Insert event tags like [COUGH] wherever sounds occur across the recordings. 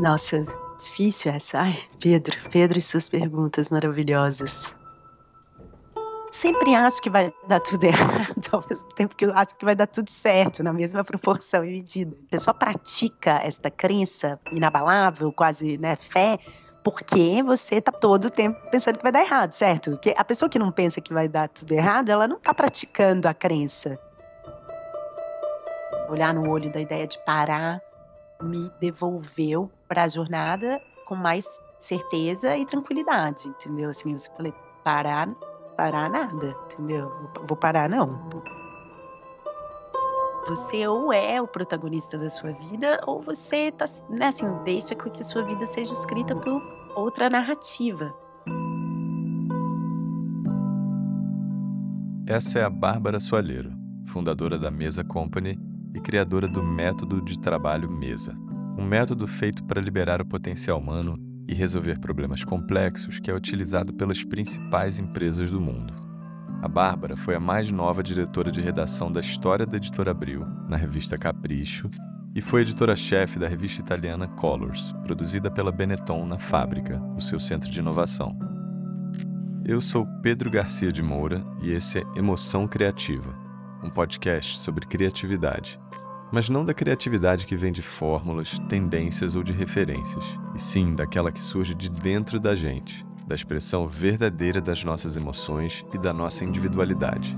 Nossa, difícil essa. Ai, Pedro, Pedro e suas perguntas maravilhosas. Sempre acho que vai dar tudo [LAUGHS] errado, ao mesmo tempo que eu acho que vai dar tudo certo, na mesma proporção e medida. Você só pratica esta crença inabalável, quase né, fé, porque você tá todo o tempo pensando que vai dar errado, certo? Porque a pessoa que não pensa que vai dar tudo errado, ela não tá praticando a crença. Olhar no olho da ideia de parar me devolveu para a jornada com mais certeza e tranquilidade, entendeu? Assim, eu falei, parar, parar nada, entendeu? Vou parar não. Você ou é o protagonista da sua vida, ou você tá, né, assim, deixa que a sua vida seja escrita por outra narrativa. Essa é a Bárbara Soalheiro, fundadora da Mesa Company e criadora do método de trabalho Mesa um método feito para liberar o potencial humano e resolver problemas complexos que é utilizado pelas principais empresas do mundo. A Bárbara foi a mais nova diretora de redação da história da editora Abril, na revista Capricho, e foi editora-chefe da revista italiana Colors, produzida pela Benetton na Fábrica, o seu centro de inovação. Eu sou Pedro Garcia de Moura e esse é Emoção Criativa, um podcast sobre criatividade mas não da criatividade que vem de fórmulas, tendências ou de referências, e sim daquela que surge de dentro da gente, da expressão verdadeira das nossas emoções e da nossa individualidade.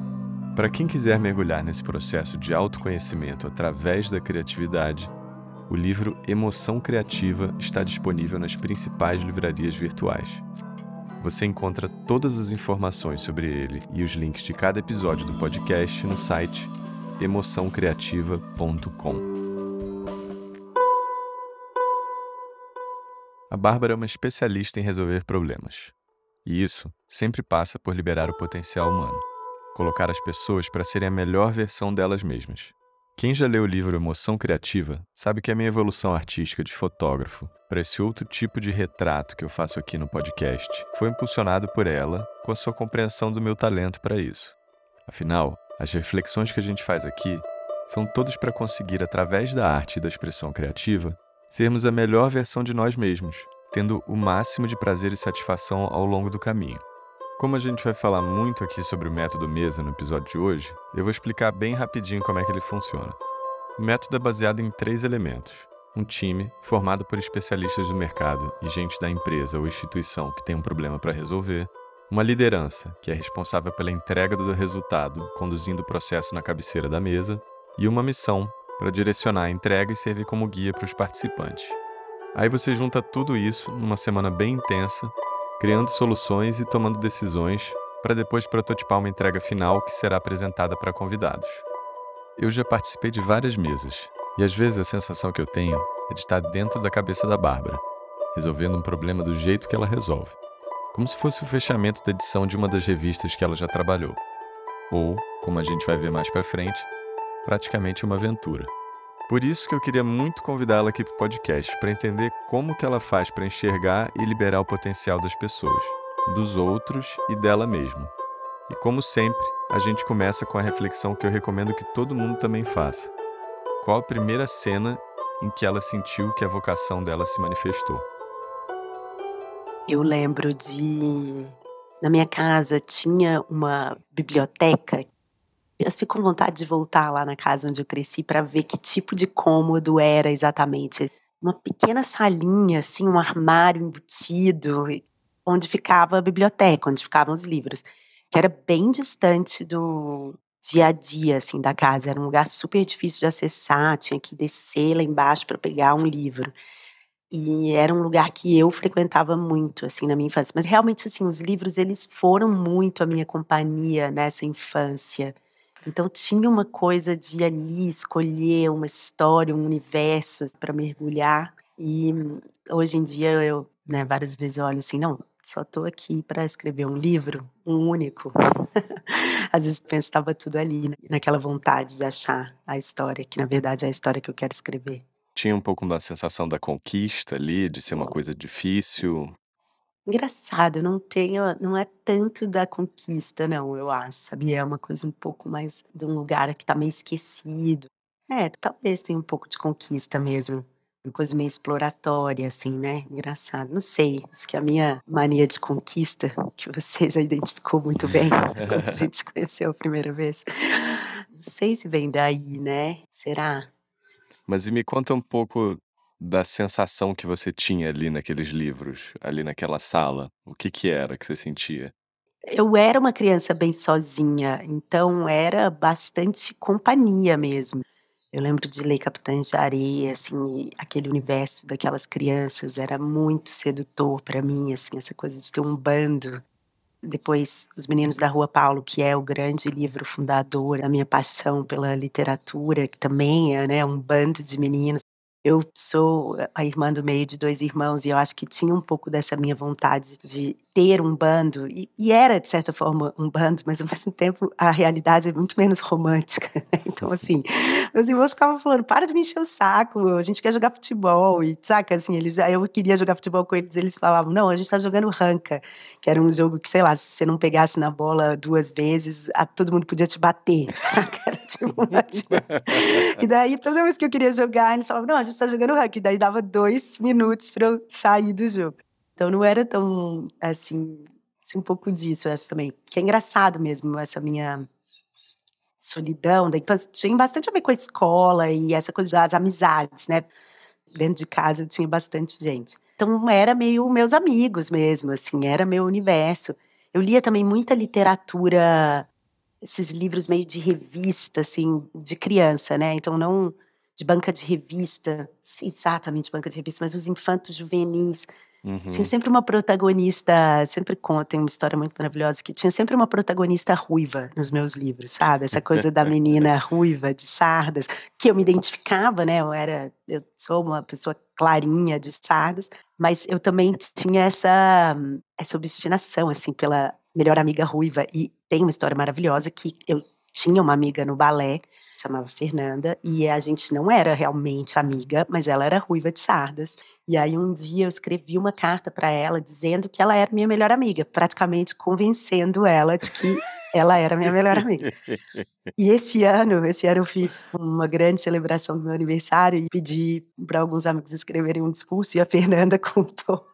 Para quem quiser mergulhar nesse processo de autoconhecimento através da criatividade, o livro Emoção Criativa está disponível nas principais livrarias virtuais. Você encontra todas as informações sobre ele e os links de cada episódio do podcast no site emoçãocreativa.com. A Bárbara é uma especialista em resolver problemas. E isso sempre passa por liberar o potencial humano, colocar as pessoas para serem a melhor versão delas mesmas. Quem já leu o livro Emoção Criativa sabe que a minha evolução artística de fotógrafo para esse outro tipo de retrato que eu faço aqui no podcast foi impulsionado por ela com a sua compreensão do meu talento para isso. Afinal, as reflexões que a gente faz aqui são todas para conseguir, através da arte e da expressão criativa, sermos a melhor versão de nós mesmos, tendo o máximo de prazer e satisfação ao longo do caminho. Como a gente vai falar muito aqui sobre o método mesa no episódio de hoje, eu vou explicar bem rapidinho como é que ele funciona. O método é baseado em três elementos: um time formado por especialistas do mercado e gente da empresa ou instituição que tem um problema para resolver, uma liderança, que é responsável pela entrega do resultado, conduzindo o processo na cabeceira da mesa, e uma missão, para direcionar a entrega e servir como guia para os participantes. Aí você junta tudo isso numa semana bem intensa, criando soluções e tomando decisões para depois prototipar uma entrega final que será apresentada para convidados. Eu já participei de várias mesas, e às vezes a sensação que eu tenho é de estar dentro da cabeça da Bárbara, resolvendo um problema do jeito que ela resolve como se fosse o fechamento da edição de uma das revistas que ela já trabalhou. Ou, como a gente vai ver mais para frente, praticamente uma aventura. Por isso que eu queria muito convidá-la aqui para o podcast, para entender como que ela faz para enxergar e liberar o potencial das pessoas, dos outros e dela mesma. E como sempre, a gente começa com a reflexão que eu recomendo que todo mundo também faça. Qual a primeira cena em que ela sentiu que a vocação dela se manifestou? Eu lembro de na minha casa tinha uma biblioteca. Eu fico com vontade de voltar lá na casa onde eu cresci para ver que tipo de cômodo era exatamente. Uma pequena salinha, assim, um armário embutido, onde ficava a biblioteca, onde ficavam os livros, que era bem distante do dia a dia, assim, da casa. Era um lugar super difícil de acessar, tinha que descer lá embaixo para pegar um livro. E era um lugar que eu frequentava muito, assim, na minha infância. Mas realmente, assim, os livros, eles foram muito a minha companhia nessa infância. Então tinha uma coisa de ali escolher uma história, um universo para mergulhar. E hoje em dia eu, né, várias vezes eu olho assim, não, só estou aqui para escrever um livro, um único. [LAUGHS] Às vezes penso estava tudo ali, né, naquela vontade de achar a história, que na verdade é a história que eu quero escrever. Tinha um pouco da sensação da conquista ali, de ser uma coisa difícil? Engraçado, não tenho não é tanto da conquista não, eu acho, sabia, é uma coisa um pouco mais de um lugar que tá meio esquecido. É, talvez tenha um pouco de conquista mesmo. Uma coisa meio exploratória, assim, né, engraçado. Não sei, acho que a minha mania de conquista, que você [LAUGHS] já identificou muito bem quando a [LAUGHS] gente se conheceu a primeira vez, não sei se vem daí, né, será? Mas e me conta um pouco da sensação que você tinha ali naqueles livros, ali naquela sala. O que que era que você sentia? Eu era uma criança bem sozinha, então era bastante companhia mesmo. Eu lembro de ler Capitães de Areia, assim, aquele universo daquelas crianças era muito sedutor para mim, assim, essa coisa de ter um bando. Depois, Os Meninos da Rua Paulo, que é o grande livro fundador da minha paixão pela literatura, que também é, né, um bando de meninos. Eu sou a irmã do meio de 2 irmãos e eu acho que tinha um pouco dessa minha vontade de ter um bando, e e era de certa forma um bando, mas ao [LAUGHS] mesmo tempo a realidade é muito menos romântica, [LAUGHS] né, então assim, meus irmãos ficavam falando: "Para de me encher o saco, a gente quer jogar futebol", e saca, assim, eles aí eu queria jogar futebol com eles, eles falavam: "Não, a gente tá jogando ranca", que era um jogo que, sei lá, se você não pegasse na bola 2 vezes, a todo mundo podia te bater, [LAUGHS] saca, era tipo uma e daí toda vez que eu queria jogar, eles falavam: "Não, a gente tá jogando ranca", e daí dava 2 minutos pra eu sair do jogo. Então não era tão, assim um pouco disso, eu acho também, que é engraçado mesmo essa minha solidão da infância, tinha bastante a ver com a escola e essa coisa das amizades, né. Dentro de casa eu tinha bastante gente. Então era meio meus amigos mesmo, assim, era meu universo. Eu lia também muita literatura, esses livros meio de revista, assim, de criança, né, então não de banca de revista, exatamente banca de revista, mas os infantos juvenis. Tinha Uhum. sempre uma protagonista sempre conto, tem uma história muito maravilhosa, que tinha sempre uma protagonista ruiva nos meus livros, sabe, essa coisa da menina [LAUGHS] ruiva de sardas, que eu me identificava, né, eu era eu sou uma pessoa clarinha de sardas, mas eu também tinha essa essa obstinação, assim, pela melhor amiga ruiva, e tem uma história maravilhosa que eu tinha uma amiga no balé, chamava Fernanda, e a gente não era realmente amiga, mas ela era ruiva de sardas. E aí um dia eu escrevi uma carta pra ela dizendo que ela era minha melhor amiga, praticamente convencendo ela de que ela era minha melhor amiga. E esse ano esse ano eu fiz uma grande celebração do meu aniversário e pedi pra alguns amigos escreverem um discurso e a Fernanda [LAUGHS] contou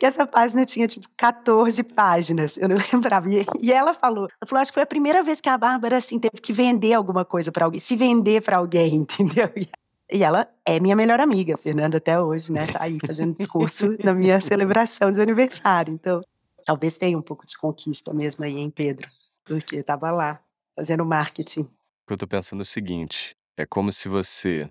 que essa página tinha tipo 14 páginas, eu não [LAUGHS] lembrava, e e ela falou ela falou: "Acho que foi a primeira vez que a Bárbara, assim, teve que vender alguma coisa pra alguém, se vender pra alguém", [LAUGHS] entendeu. E e ela é minha melhor amiga, Fernanda até hoje, né, tá aí fazendo discurso [LAUGHS] na minha celebração de aniversário, então talvez tenha um pouco de conquista mesmo aí, hein, Pedro, porque estava lá, fazendo marketing. O que eu tô pensando é o seguinte, é como se você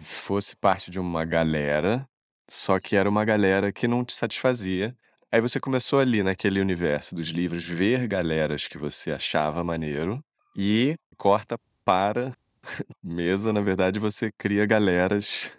fosse parte de uma galera, só que era uma galera que não te satisfazia. Aí você começou ali naquele universo dos livros, ver galeras que você achava maneiro, e corta para [LAUGHS] mesa, na verdade você cria galeras.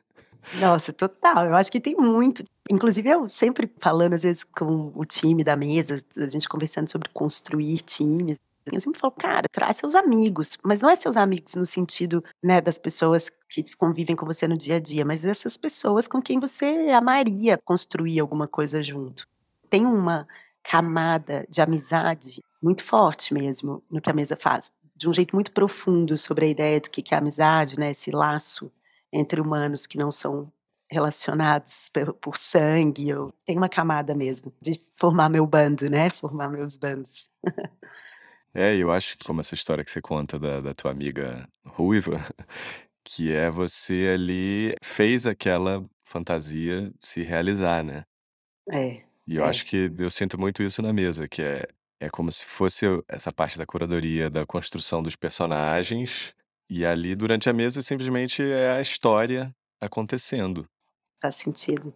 Nossa, total, eu acho que tem muito. Inclusive eu sempre falando às vezes com o time da mesa, a gente conversando sobre construir times, eu sempre falo: "Cara, traz seus amigos", mas não é seus amigos no sentido, né, das pessoas que convivem com você no dia a dia, mas essas pessoas com quem você amaria construir alguma coisa junto. Tem uma camada de amizade muito forte mesmo no que a mesa faz, de um jeito muito profundo sobre a ideia do que é amizade, né, esse laço entre humanos que não são relacionados por sangue ou tem uma camada mesmo de formar meu bando, né, formar meus bandos. [LAUGHS] É, eu acho que como essa história que você conta da da tua amiga ruiva, [LAUGHS] que é você ali fez aquela fantasia se realizar, né. É, E eu acho é. que eu sinto muito isso na mesa, que é é como se fosse o essa parte da curadoria da construção dos personagens, e ali durante a mesa simplesmente é a história acontecendo. Faz sentido.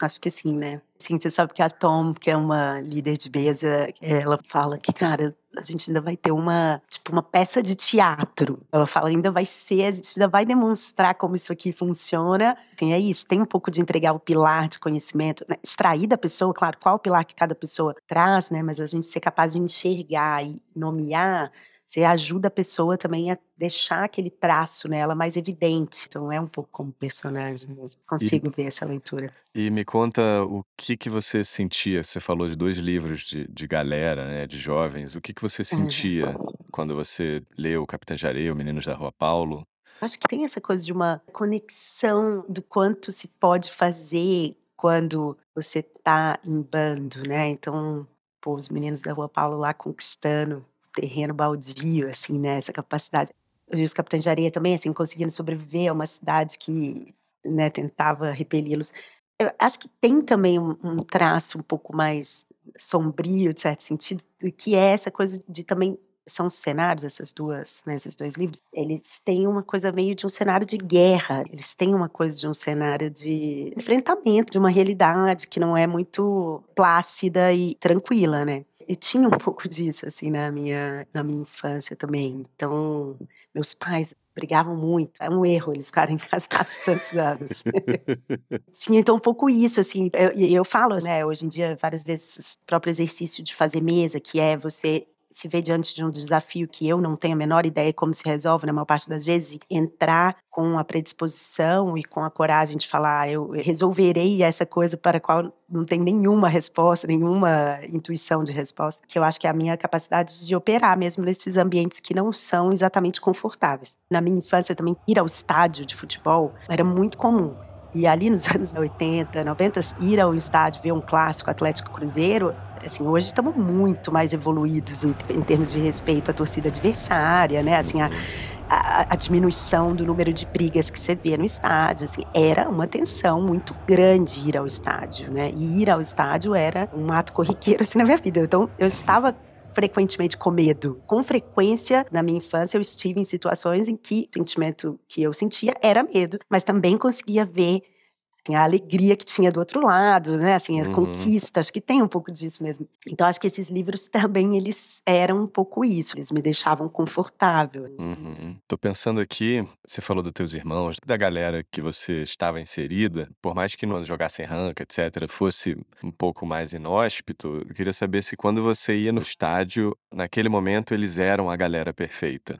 Acho que sim, né. Sim, você sabe que a Tom, que é uma líder de mesa, ela fala que: "Cara, a gente ainda vai ter uma tipo uma peça de teatro", ela fala: "Ainda vai ser a gente ainda vai demonstrar como isso aqui funciona", assim, é isso, tem um pouco de entregar o pilar de conhecimento, né, extrair da pessoa, claro, qual o pilar que cada pessoa traz, né, mas a gente ser capaz de enxergar e nomear, você ajuda a pessoa também a deixar aquele traço nela mais evidente, então é um pouco como personagem mesmo, E consigo ver essa leitura. e me conta o que que você sentia, você falou de 2 livros de de galera, né, de jovens, o que que você Uhum. sentia quando você leu Capitães de Areia ou Meninos da Rua Paulo? Acho que tem essa coisa de uma conexão do quanto se pode fazer quando você tá em bando, né, então, pô, os meninos da Rua Paulo lá conquistando terreno baldio, assim, né, essa capacidade. Os Capitães de Areia também, assim, conseguindo sobreviver a uma cidade que, né, tentava repeli-los. Eu acho que tem também um um traço um pouco mais sombrio, de certo sentido, que é essa coisa de também são cenários, essas 2, né, esses 2 livros, eles têm uma coisa meio de um cenário de guerra, eles têm uma coisa de um cenário de enfrentamento de uma realidade que não é muito plácida e tranquila, né. E tinha um [LAUGHS] pouco disso, assim, na minha na minha infância também. Então, meus pais brigavam muito, é um erro eles ficarem [LAUGHS] casados tantos anos. [LAUGHS] Tinha então um pouco isso, assim, eu e eu falo, né, hoje em dia várias vezes, o próprio exercício de fazer mesa, que é você se ver diante de um desafio que eu não tenho a menor ideia como se resolve na maior parte das vezes, entrar com a predisposição e com a coragem de falar: "Eu resolverei essa coisa para a qual não tem nenhuma resposta, nenhuma intuição de resposta", que eu acho que é a minha capacidade de operar mesmo nesses ambientes que não são exatamente confortáveis. Na minha infância também, ir ao estádio de futebol era muito comum. E ali nos [LAUGHS] anos 80, 90, ir ao estádio ver um clássico Atlético Cruzeiro, assim, hoje estamos muito mais evoluídos em em termos de respeito à torcida adversária, né, assim, a a a diminuição do número de brigas que você vê no estádio, assim, era uma tensão muito grande ir ao estádio, né, e ir ao estádio era um ato corriqueiro, assim, na minha vida. Então eu estava frequentemente com medo. Com frequência, na minha infância, eu estive em situações em que o sentimento que eu sentia era medo, mas também conseguia ver, assim, a alegria que tinha do outro lado, né, assim, a Uhum. conquista, acho que tem um pouco disso mesmo. Então acho que esses livros [LAUGHS] também eles eram um pouco isso, eles me deixavam confortável. Uhum. Tô pensando aqui, você falou dos teus irmãos, da galera que você estava inserida, por mais que não jogassem ranca, etcétera, fosse um pouco mais inóspito, eu queria saber se quando você ia no estádio, naquele momento eles eram a galera perfeita.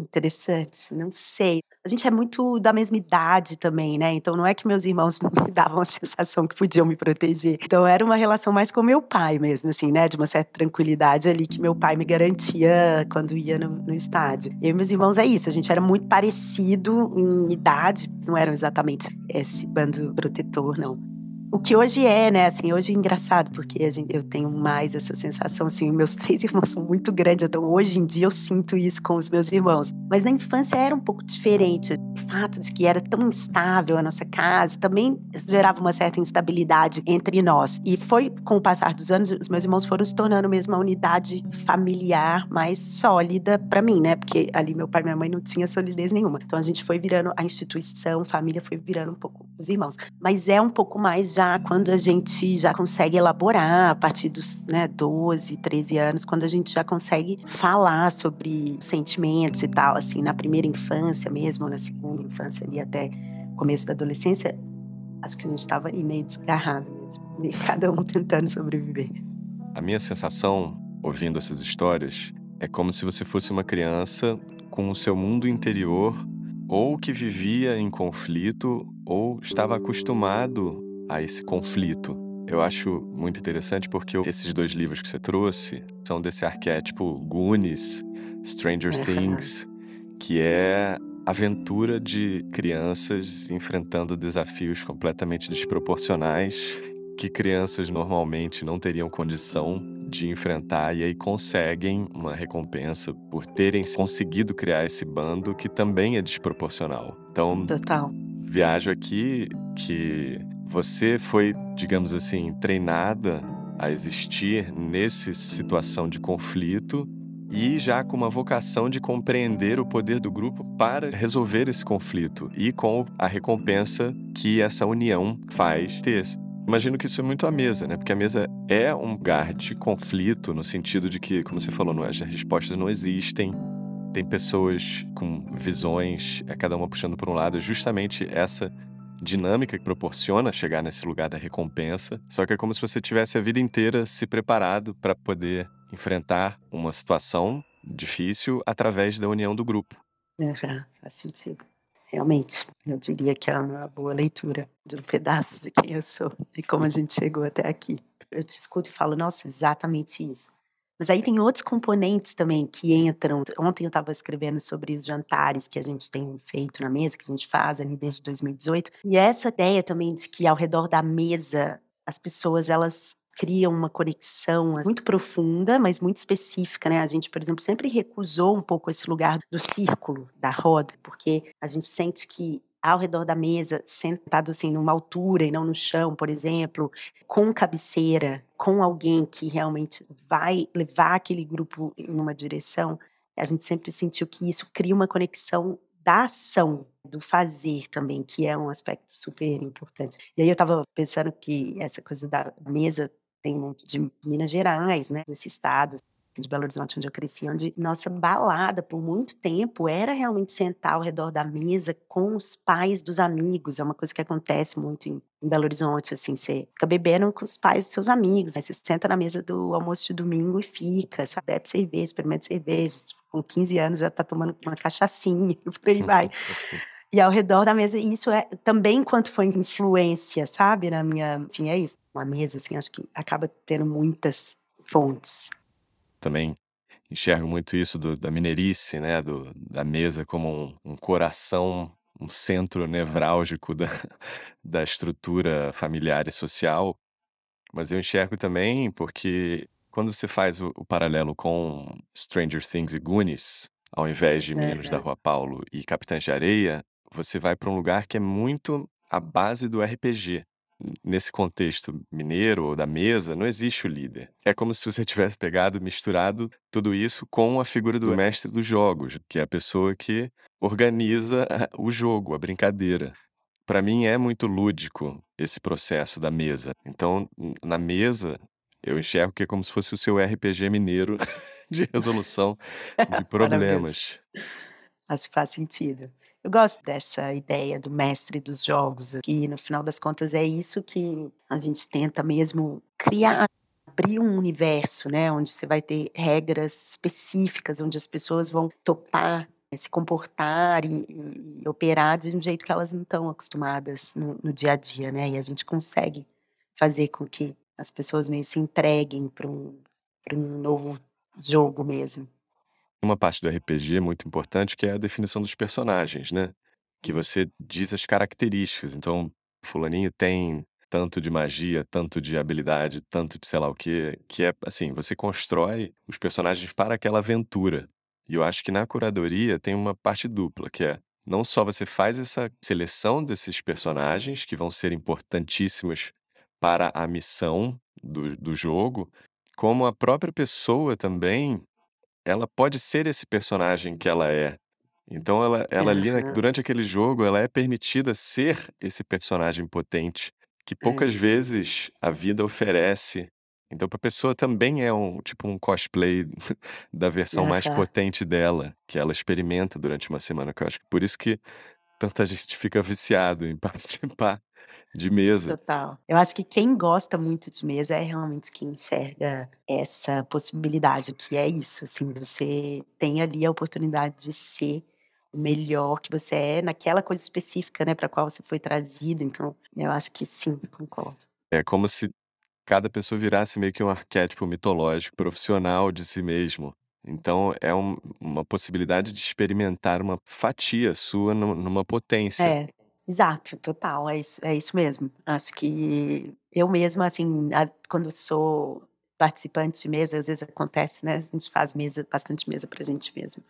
Interessante, não sei. A gente é muito da mesma idade também, né, então não é que meus irmãos [LAUGHS] me davam a sensação que podiam me proteger. Então era uma relação mais com meu pai mesmo, assim, né, de uma certa tranquilidade ali que meu pai me garantia quando ia no no estádio. Eu e meus irmãos é isso, a gente era muito parecido em idade, não eram exatamente esse bando protetor não. O que hoje é, né, assim, hoje é engraçado, porque a gen eu tenho mais essa sensação, assim, meus [LAUGHS] 3 irmãos são muito grandes, então hoje em dia eu sinto isso com os meus irmãos. Mas na infância era um pouco diferente. O fato de que era tão instável a nossa casa também gerava uma certa instabilidade entre nós. E foi com o passar dos anos, os meus irmãos foram se tornando mesmo uma unidade familiar mais sólida pra mim, né, porque ali meu pai e minha mãe não tinha solidez nenhuma. Então a gente foi virando a instituição família foi virando um pouco os irmãos. Mas é um pouco mais já quando a gente já consegue elaborar a partir dos, né, 12, 13 anos, quando a gente já consegue falar sobre sentimentos e tal, assim, na primeira infância mesmo, na segunda infância ali até começo da adolescência, acho que a gente estava meio desgarrado mesmo, [LAUGHS] e cada um tentando sobreviver. A minha sensação, ouvindo essas histórias, é como se você fosse uma criança com o seu mundo interior, ou que vivia em conflito, ou estava acostumado a esse conflito. Eu acho muito interessante porque esses 2 livros que você trouxe são desse arquétipo Goonies, Stranger. Things, que é aventura de crianças enfrentando desafios completamente desproporcionais, que crianças normalmente não teriam condição de enfrentar, e aí conseguem uma recompensa por terem conseguido criar esse bando que também é desproporcional. Então, Total. viajo aqui que você foi, digamos assim, treinada a existir nesse situação de conflito, e já com uma vocação de compreender o poder do grupo para resolver esse conflito, e com a recompensa que essa união faz ter. Imagino que isso é muito a mesa, né, porque a mesa é um lugar de conflito, no sentido de que, como você falou, é as respostas não existem, tem pessoas com visões, eh, cada uma puxando por um lado, é justamente essa dinâmica que proporciona chegar nesse lugar da recompensa, só que é como se você tivesse a vida inteira se preparado pra poder enfrentar uma situação difícil através da união do grupo. Aham, faz sentido. Realmente, eu diria que é uma boa leitura de um pedaço de quem eu sou e como a gente chegou até aqui. Eu te escuto e falo: "Nossa, exatamente isso". Mas aí tem outros componentes também que entram. Ontem eu estava escrevendo sobre os jantares que a gente tem feito na mesa, que a gente faz ali desde 2018. E essa ideia também de que ao redor da mesa as pessoas elas criam uma conexão muito profunda, mas muito específica, né? A gente, por exemplo, sempre recusou um pouco esse lugar do círculo, da roda, porque a gente sente que ao redor da mesa, sentado assim numa altura e não no chão, por exemplo, com cabeceira, com alguém que realmente vai levar aquele grupo em uma direção, a gente sempre sentiu que isso cria uma conexão da ação, do fazer também, que é um aspecto super importante. E aí eu estava pensando que essa coisa da mesa tem muito de Minas Gerais, né, nesse estado de Belo Horizonte, onde eu cresci, onde nossa balada por muito tempo era realmente sentar ao redor da mesa com os pais dos amigos. É uma coisa que acontece muito em, em Belo Horizonte, assim, você fica bebendo com os pais dos seus amigos, aí você senta na mesa do almoço de domingo e fica, sabe? Bebe cerveja, experimenta cerveja, com 15 anos já tá tomando uma cachaçinha, [LAUGHS] por aí vai. [LAUGHS] E ao redor da mesa, isso é também quanto foi influência, sabe? Na minha, enfim, é isso. Uma mesa, assim, acho que acaba tendo muitas fontes também enxergo muito isso do, da mineirice, né, do, da mesa como um, um coração, um centro nevrálgico da, [LAUGHS] da estrutura familiar e social. Mas eu enxergo também porque quando você faz o, o paralelo com Stranger Things e Goonies, ao invés de Meninos da Rua Paulo e Capitães de Areia, você vai para um lugar que é muito a base do RPG nesse contexto mineiro ou da mesa, não existe o líder. É como se você [LAUGHS] tivesse pegado, misturado tudo isso com a figura do mestre dos jogos, que é a pessoa que organiza o jogo, a brincadeira. Para mim é muito lúdico esse processo da mesa. Então, na mesa, eu enxergo que é como se fosse o seu RPG mineiro [LAUGHS] de resolução de [LAUGHS] problemas. Acho que faz sentido. Eu gosto dessa ideia do mestre dos jogos, que no final das contas é isso que a gente tenta mesmo criar, abrir um universo, né, onde você vai ter regras específicas, onde as pessoas vão topar se comportar e, e, e, operar de um jeito que elas não estão acostumadas no, no, dia a dia, né? E a gente consegue fazer com que as pessoas meio se entreguem para um, um novo jogo mesmo. Uma parte do RPG muito importante, que é a definição dos personagens, né? Que você diz as características. Então, fulaninho tem tanto de magia, tanto de habilidade, tanto de sei lá o quê, que é assim, você constrói os personagens para aquela aventura. E eu acho que na curadoria tem uma parte dupla, que é não só você faz essa seleção desses personagens que vão ser importantíssimos para a missão do, do jogo, como a própria pessoa também ela pode ser esse personagem que ela é. Então ela ela ali, durante aquele jogo, ela é permitida ser esse personagem potente, que poucas É. vezes a vida oferece. Então pra pessoa também é um tipo um cosplay [LAUGHS] da versão mais Aham. potente dela, que ela experimenta durante uma semana, que eu acho que por isso que tanta gente fica viciado em [LAUGHS] participar de mesa. Total. Eu acho que quem gosta muito de mesa é realmente quem enxerga essa possibilidade, que é isso, assim, você tem ali a oportunidade de ser o melhor que você é naquela coisa específica, né, pra qual você foi trazido, então eu acho que sim, concordo. É como se cada pessoa virasse meio que um arquétipo mitológico, profissional de si mesmo. Então é um uma possibilidade de experimentar uma fatia sua nu numa potência. É, exato, total, é isso é isso mesmo. Acho que eu mesma, assim, a quando sou participante de mesa, às vezes acontece, né, a gente faz mesa bastante mesa pra gente mesmo.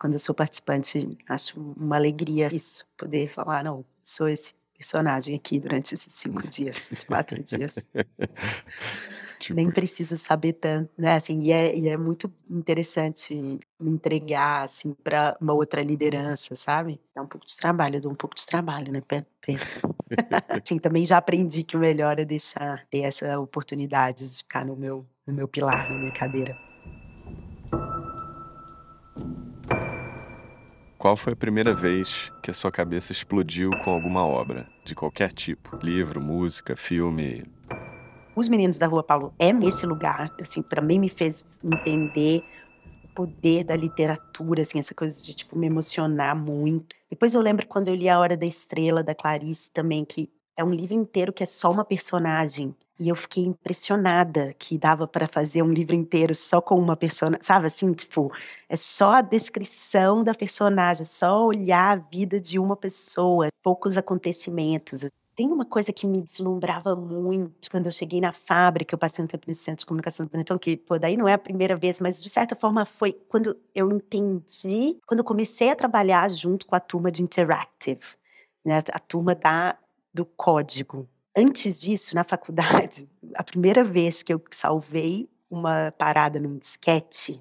Quando eu sou participante, acho uma alegria isso, poder falar: "Não, sou esse personagem aqui durante esses 5 [LAUGHS] dias, esses 4 dias". [LAUGHS] Nem Tipo preciso saber tanto, né, assim, e é e é muito interessante me entregar, assim, pra uma outra liderança, sabe. Dá um pouco de trabalho, eu dou um pouco de trabalho, né, pe pensa. [LAUGHS] Assim, também já aprendi que o melhor é deixar ter essa oportunidade de ficar no meu no meu pilar, na minha cadeira. Qual foi a primeira vez que a sua cabeça explodiu com alguma obra, de qualquer tipo? Livro, música, filme? Os Meninos da Rua Paulo é nesse lugar, assim, mim me fez entender o poder da literatura, assim, essa coisa de, tipo, me emocionar muito. Depois eu lembro quando eu li A Hora da Estrela, da Clarice também, que é um livro inteiro que é só uma personagem, E eu fiquei impressionada que dava para fazer um livro inteiro só com uma personagem, sabe assim, tipo, é só a descrição da personagem, é só olhar a vida de uma pessoa, poucos acontecimentos. Tem uma coisa que me deslumbrava muito quando eu cheguei na fábrica, eu passei um tempo no Centro de Comunicação do Benetton, que pô, daí não é a primeira vez, mas de certa forma foi quando eu entendi, quando eu comecei a trabalhar junto com a turma de Interactive, né, a turma da, do código. Antes disso, na faculdade, a primeira vez que eu salvei uma parada num disquete,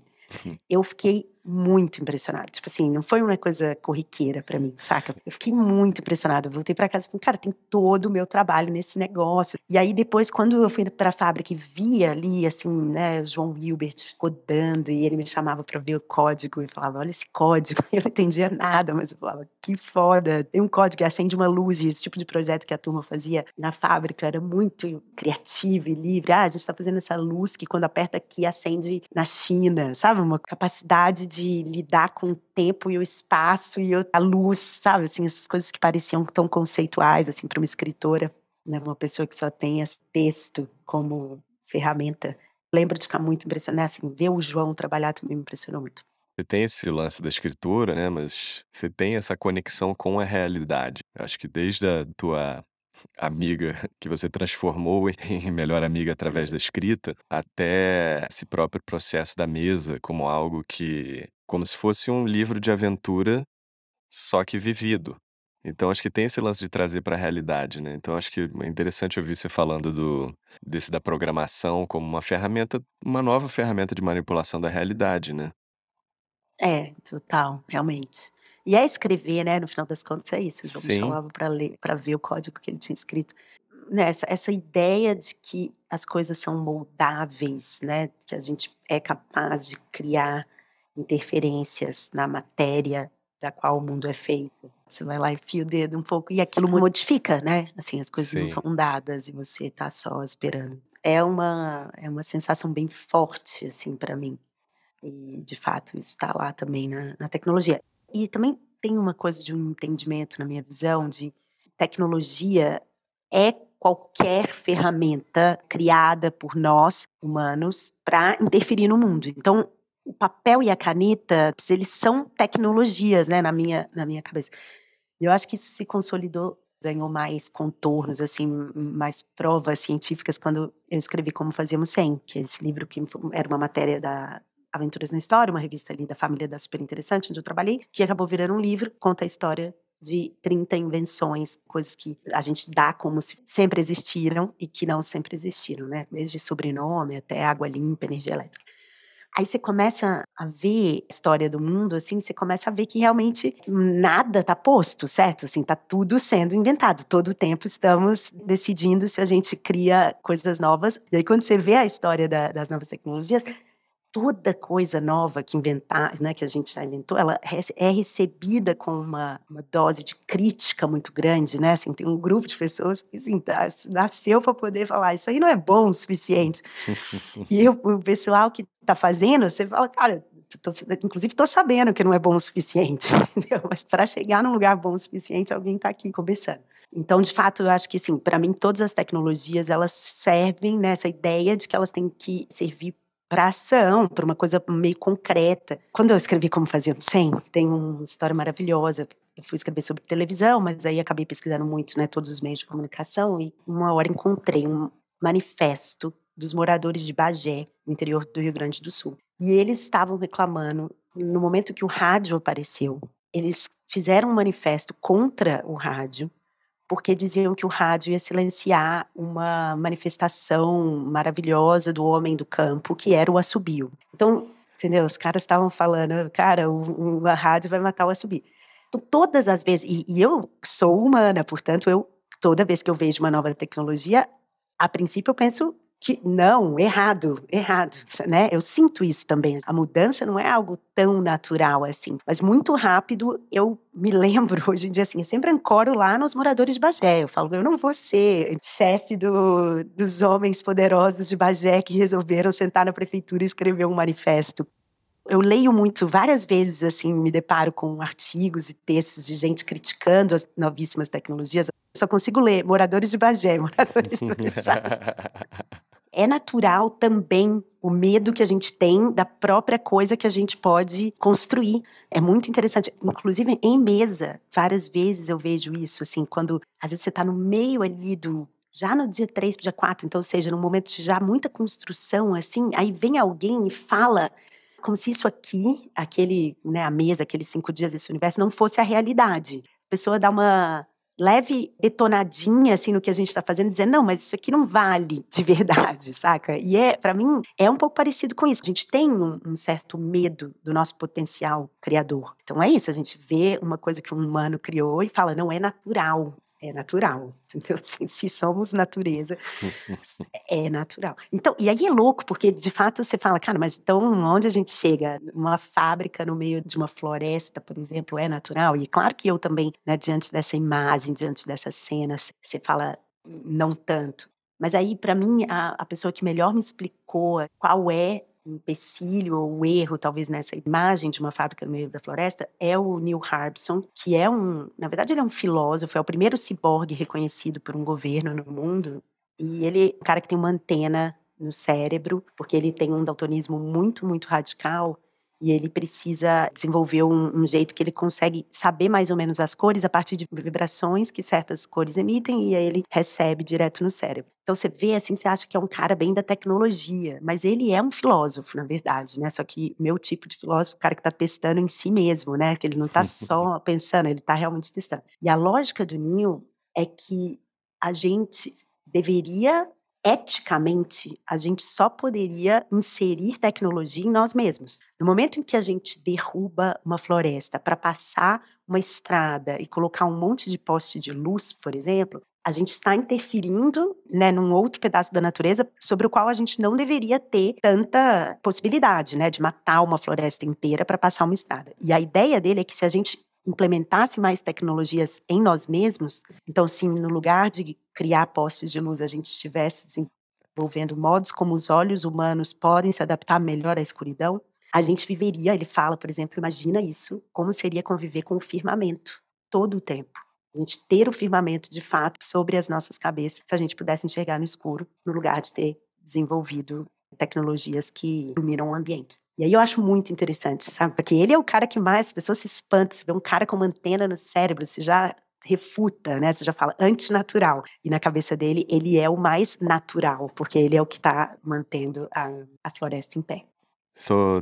eu fiquei muito impressionada. Tipo assim, não foi uma coisa corriqueira para mim, saca? Eu fiquei muito impressionada. Voltei para casa e falei, cara, tem todo o meu trabalho nesse negócio. E aí depois, quando eu fui para a fábrica e via ali, assim, né, o João Wilbert codando e ele me chamava para ver o código e falava, olha esse código. [LAUGHS] Eu não entendia nada, mas eu falava, que foda. Tem um código que acende uma luz e esse tipo de projeto que a turma fazia na fábrica era muito criativo e livre. Ah, a gente está fazendo essa luz que quando aperta aqui acende na China, sabe? Uma capacidade de de lidar com o tempo e o espaço e a luz, sabe? Assim, essas coisas que pareciam tão conceituais, assim, para uma escritora, né? Uma pessoa que só tem esse texto como ferramenta. Lembro de ficar muito impressionada, assim, ver o João trabalhar também me impressionou muito. Você tem esse lance da escritura, né, mas você tem essa conexão com a realidade. Acho que desde a tua amiga que você transformou [LAUGHS] em melhor amiga através da escrita, até esse próprio processo da mesa como algo que como se fosse um livro de aventura, só que vivido. Então acho que tem esse lance de trazer para a realidade, né. Então acho que é interessante ouvir você falando do desse da programação como uma ferramenta uma nova ferramenta de manipulação da realidade, né. É, total, realmente. E é escrever, né, no final das contas é isso, o João me Sim. chamava para ler para ver o código que ele tinha escrito. Né, essa essa ideia de que as coisas são moldáveis, né, que a gente é capaz de criar interferências na matéria da qual o mundo é feito. Você vai lá e enfia o dedo um pouco e aquilo modifica, né, assim, as coisas não Sim. estão dadas e você está só esperando. É uma é uma sensação bem forte, assim, para mim. E, de fato, isso está lá também na na tecnologia. E também tem uma coisa de um entendimento, na minha visão, de tecnologia é qualquer ferramenta criada por nós, humanos, para interferir no mundo. Então, o papel e a caneta, eles são tecnologias, né, na minha na minha cabeça. Eu acho que isso se consolidou, ganhou mais contornos, assim, mais provas científicas quando eu escrevi Como Fazíamos Sem, que é esse livro que era uma matéria da Aventuras na História, uma revista ali da família da Super Interessante, onde eu trabalhei, que acabou virando um livro, conta a história de 30 invenções, coisas que a gente dá como se sempre existiram e que não sempre existiram, né, desde sobrenome até água limpa, energia elétrica. Aí você começa a ver a história do mundo, assim, você começa a ver que realmente nada está posto, certo? Assim, tá tudo sendo inventado, todo o tempo estamos decidindo se a gente cria coisas novas. E aí quando você vê a história da das novas tecnologias, toda coisa nova que inventar, né, que a gente já inventou, ela é recebida com uma uma dose de crítica muito grande, né, assim, tem um grupo de pessoas que, assim, nasceu para poder falar: "Isso aí não é bom o suficiente". E o o pessoal que está fazendo, você fala: "Cara, tô inclusive estou sabendo que não é bom o suficiente", [LAUGHS] entendeu, mas para chegar num lugar bom o suficiente, alguém está aqui começando. Então, de fato, eu acho que, assim, para mim todas as tecnologias elas servem nessa ideia de que elas têm que servir para ação, para uma coisa meio concreta. Quando eu escrevi Como Fazíamos Sem, tem uma história maravilhosa. Eu fui escrever sobre televisão, mas aí acabei pesquisando muito, né, todos os meios de comunicação e uma hora encontrei um manifesto dos moradores de Bagé, no interior do Rio Grande do Sul. E eles estavam reclamando, no momento que o rádio apareceu, eles fizeram um manifesto contra o rádio, porque diziam que o rádio ia silenciar uma manifestação maravilhosa do homem do campo, que era o assobio. Então, entendeu? Os caras estavam falando, cara, o, o, a rádio vai matar o assobio. Então, todas as vezes, e, e eu sou humana, portanto, eu toda vez que eu vejo uma nova tecnologia, a princípio eu penso que não, errado, errado, né? Eu sinto isso também. A mudança não é algo tão natural assim, mas muito rápido eu me lembro [LAUGHS] hoje em dia assim, eu sempre ancoro lá nos moradores de Bagé. Eu falo, eu não vou ser chefe do, dos homens poderosos de Bagé que resolveram sentar na prefeitura e escrever um manifesto. Eu leio muito, várias vezes, assim, me deparo com artigos e textos de gente criticando as novíssimas tecnologias. Eu só consigo ler moradores de Bagé, [LAUGHS] moradores de É natural também o medo que a gente tem da própria coisa que a gente pode construir. É muito interessante. Inclusive, em mesa, várias vezes eu vejo isso, assim, quando às vezes você está no meio ali do já no dia 3 dia 4, então, ou seja, no momento de já muita construção, assim, aí vem alguém e fala como se isso aqui, aquele, né, a mesa, aqueles cinco dias desse universo, não fosse a realidade. A pessoa dá uma leve detonadinha assim no que a gente está fazendo, dizendo não, mas isso aqui não vale de verdade, [LAUGHS] saca? E é, para mim, é um pouco parecido com isso. A gente tem um, um, certo medo do nosso potencial criador. Então é isso, a gente vê uma coisa que um humano criou e fala não é natural, é natural, [LAUGHS] entendeu? Assim, se somos natureza, [LAUGHS] é natural. Então, e aí é louco, porque de fato você fala, cara, mas então onde a gente chega? Uma fábrica no meio de uma floresta, por exemplo, é natural? E claro que eu também, né, diante dessa imagem, diante dessas cenas, você fala, não tanto. Mas aí, para mim, a, a pessoa que melhor me explicou qual é empecilho ou erro, talvez, nessa imagem de uma fábrica no meio da floresta, é o Neil Harbison, que é um, na verdade, ele é um filósofo, é o primeiro ciborgue reconhecido por um governo no mundo. E ele é um cara que tem uma antena no cérebro, porque ele tem um daltonismo muito, muito radical e ele precisa desenvolver um, um, jeito que ele consegue saber mais ou menos as cores a partir de vibrações que certas cores emitem e aí ele recebe direto no cérebro. Então você vê assim, você acha que é um cara bem da tecnologia, mas ele é um filósofo, na verdade, né? Só que meu tipo de filósofo, o cara que está testando em si mesmo, né? Que ele não está [LAUGHS] só pensando, ele está realmente testando. E a lógica do Neil é que a gente deveria eticamente, a gente só poderia inserir tecnologia em nós mesmos. No momento em que a gente derruba uma floresta para passar uma estrada e colocar um monte de poste de luz, por exemplo, a gente está interferindo né, num outro pedaço da natureza sobre o qual a gente não deveria ter tanta possibilidade né, de matar uma floresta inteira para passar uma estrada. E a ideia dele é que se a gente implementasse mais tecnologias em nós mesmos, então, sim, no lugar de criar postes de luz, a gente estivesse desenvolvendo modos como os olhos humanos podem se adaptar melhor à escuridão, a gente viveria, ele fala, por exemplo, imagina isso, como seria conviver com o firmamento todo o tempo. A gente ter o firmamento de fato sobre as nossas cabeças, se a gente pudesse enxergar no escuro, no lugar de ter desenvolvido tecnologias que iluminam o ambiente. E aí eu acho muito interessante, sabe? Porque ele é o cara que mais, as pessoas se espantam, você vê um cara com uma antena no cérebro, você já refuta, né? Você já fala antinatural. E na cabeça dele, ele é o mais natural, porque ele é o que está mantendo a, a floresta em pé.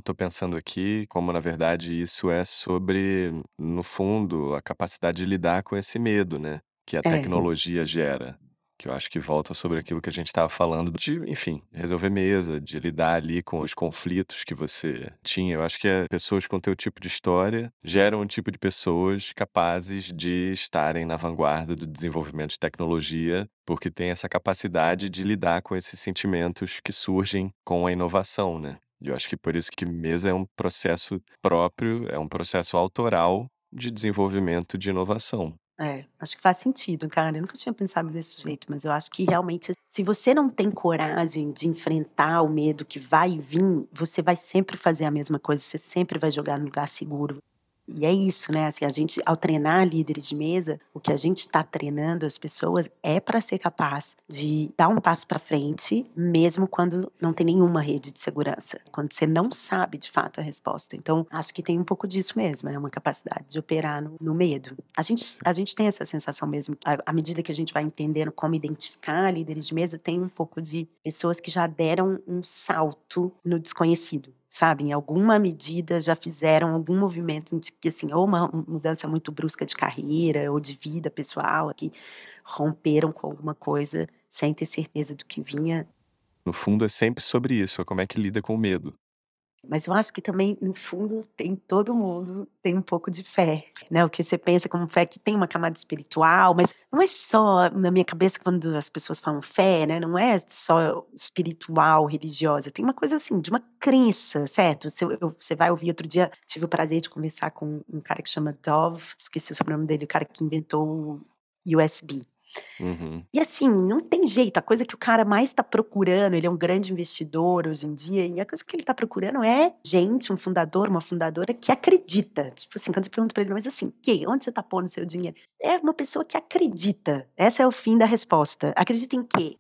Tô pensando aqui como, na verdade, isso é sobre, no fundo, a capacidade de lidar com esse medo, né? Que a É. tecnologia gera. Que eu acho que volta sobre aquilo que a gente estava falando de, enfim, resolver mesa, de lidar ali com os conflitos que você tinha. Eu acho que é, pessoas com teu tipo de história geram um tipo de pessoas capazes de estarem na vanguarda do desenvolvimento de tecnologia, porque tem essa capacidade de lidar com esses sentimentos que surgem com a inovação, né? Eu acho que por isso que mesa é um processo próprio, é um processo autoral de desenvolvimento de inovação. É, acho que faz sentido, cara. Eu nunca tinha pensado desse jeito, mas eu acho que realmente, se você não tem coragem de enfrentar o medo que vai vir, você vai sempre fazer a mesma coisa, você sempre vai jogar no lugar seguro. E é isso, né? Assim, a gente, ao treinar líderes de mesa, o que a gente está treinando as pessoas é para ser capaz de dar um passo para frente, mesmo quando não tem nenhuma rede de segurança, quando você não sabe de fato a resposta. Então, acho que tem um pouco disso mesmo, é uma capacidade de operar no, no medo. A gente, a gente tem essa sensação mesmo, à, medida que a gente vai entendendo como identificar líderes de mesa, tem um pouco de pessoas que já deram um salto no desconhecido sabe? Em alguma medida já fizeram algum movimento de que, assim, ou uma mudança muito brusca de carreira ou de vida pessoal, que romperam com alguma coisa sem ter certeza do que vinha. No fundo, é sempre sobre isso, é como é que lida com o medo. Mas eu acho que também, no fundo, tem todo mundo tem um pouco de fé, né? O que você pensa como fé que tem uma camada espiritual, mas não é só na minha cabeça quando as pessoas falam fé, né? Não é só espiritual, religiosa. Tem uma coisa assim de uma crença, certo? Você, você vai ouvir outro dia. Tive o prazer de conversar com um cara que chama Dove, esqueci o sobrenome dele, o cara que inventou o USB. Uhum. E assim, não tem jeito, a coisa que o cara mais está procurando, ele é um grande investidor hoje em dia, e a coisa que ele está procurando é gente, um fundador, uma fundadora que acredita. Tipo assim, quando você pergunta para ele, mas assim, que? Onde você está pondo seu dinheiro? É uma pessoa que acredita. Essa é o fim da resposta. Acredita em quê?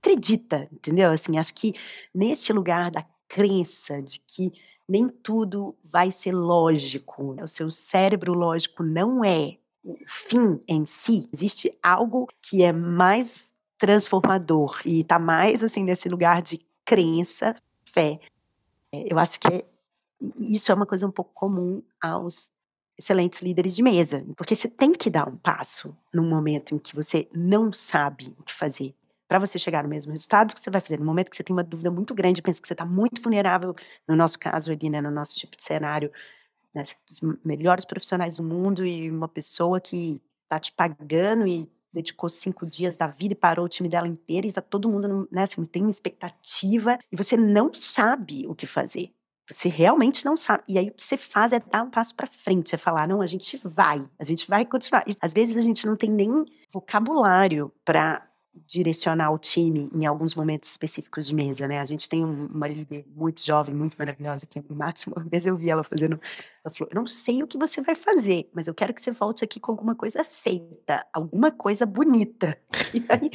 Acredita, entendeu? Assim, acho que nesse lugar da crença de que nem tudo vai ser lógico, o seu cérebro lógico não é fim em si, existe algo que é mais transformador e está mais assim nesse lugar de crença, fé. É, eu acho que é, isso é uma coisa um pouco comum aos excelentes líderes de mesa, porque você tem que dar um passo num momento em que você não sabe o que fazer para você chegar no mesmo resultado que você vai fazer. No momento que você tem uma dúvida muito grande, pensa que você está muito vulnerável, no nosso caso ali, né, no nosso tipo de cenário, né, os melhores profissionais do mundo e uma pessoa que está te pagando e dedicou cinco dias da vida e parou o time dela inteiro e está todo mundo, né, assim, tem uma expectativa e você não sabe o que fazer. Você realmente não sabe. E aí o que você faz é dar um passo para frente, é falar: não, a gente vai, a gente vai continuar. E, às vezes a gente não tem nem vocabulário para direcionar o time em alguns momentos específicos de mesa, né? A gente tem uma líder muito jovem, muito maravilhosa, que é o máximo. Uma vez eu vi ela fazendo, ela falou: "Eu não sei o que você vai fazer, mas eu quero que você volte aqui com alguma coisa feita, alguma coisa bonita". [LAUGHS] E aí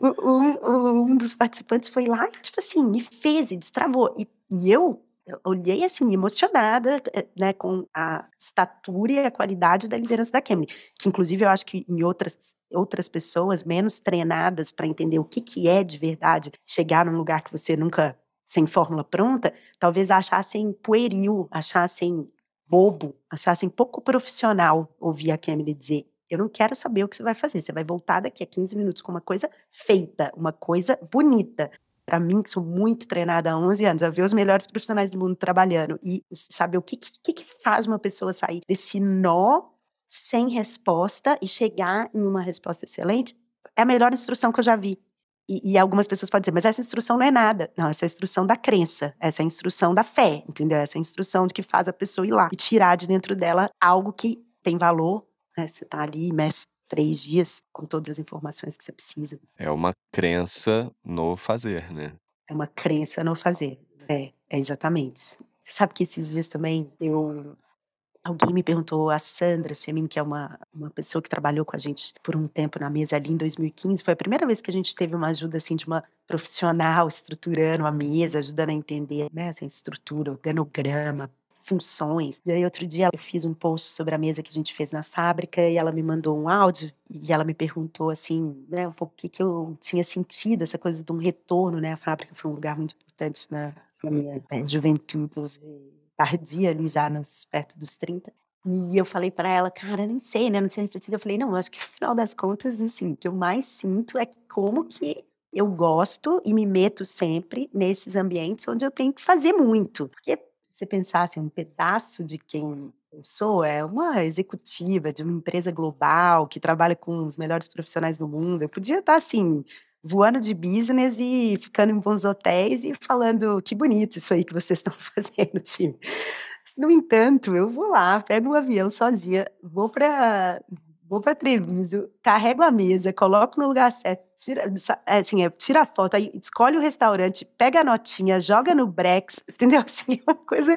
um, um dos participantes foi lá e tipo assim, me fez e destravou. E, e eu olhei assim, emocionada, eh, né, com a estatura e a qualidade da liderança da Kemily, que inclusive eu acho que em outras, outras pessoas menos treinadas para entender o que, que é de verdade chegar num lugar que você nunca, sem fórmula pronta, talvez achassem pueril, achassem bobo, achassem pouco profissional ouvir a Kemily dizer eu não quero saber o que você vai fazer. Você vai voltar daqui a 15 minutos com uma coisa feita, uma coisa bonita para mim, que sou muito treinada há 11 anos, a ver os melhores profissionais do mundo trabalhando e saber o que, que, que faz uma pessoa sair desse nó sem resposta e chegar em uma resposta excelente, é a melhor instrução que eu já vi. E, e, algumas pessoas podem dizer, mas essa instrução não é nada. Não, essa é a instrução da crença, essa é a instrução da fé, entendeu? Essa é a instrução de que faz a pessoa ir lá e tirar de dentro dela algo que tem valor. Né? Você está ali, mestre três dias com todas as informações que você precisa. É uma crença no fazer, né? É uma crença no fazer. É, é exatamente. Você sabe que esses dias também eu Alguém me perguntou, a Sandra Chemin, que é uma, uma pessoa que trabalhou com a gente por um tempo na mesa ali em 2015, foi a primeira vez que a gente teve uma ajuda assim de uma profissional estruturando a mesa, ajudando a entender né, essa estrutura, organograma, funções. E aí outro dia eu fiz um post sobre a mesa que a gente fez na fábrica e ela me mandou um áudio e ela me perguntou assim, né, um pouco o que, que eu tinha sentido, essa coisa de um retorno, né? A fábrica foi um lugar muito importante na, na minha né, juventude tardia ali já nos, perto dos 30. E eu falei para ela, cara, nem sei, né? Não tinha refletido. Eu falei, não, acho que no final das contas, assim, o que eu mais sinto é como que eu gosto e me meto sempre nesses ambientes onde eu tenho que fazer muito. Porque você pensasse um pedaço de quem eu sou é uma executiva de uma empresa global que trabalha com os melhores profissionais do mundo. Eu podia estar assim, voando de business e ficando em bons hotéis e falando que bonito isso aí que vocês estão [LAUGHS] fazendo, time. No entanto, eu vou lá, pego um avião sozinha, vou para vou para Treviso, carrego a mesa, coloco no lugar certo, tira, é, assim, é, tira a foto, aí escolhe o restaurante, pega a notinha, joga no Brex, [LAUGHS] entendeu? Assim, é uma coisa,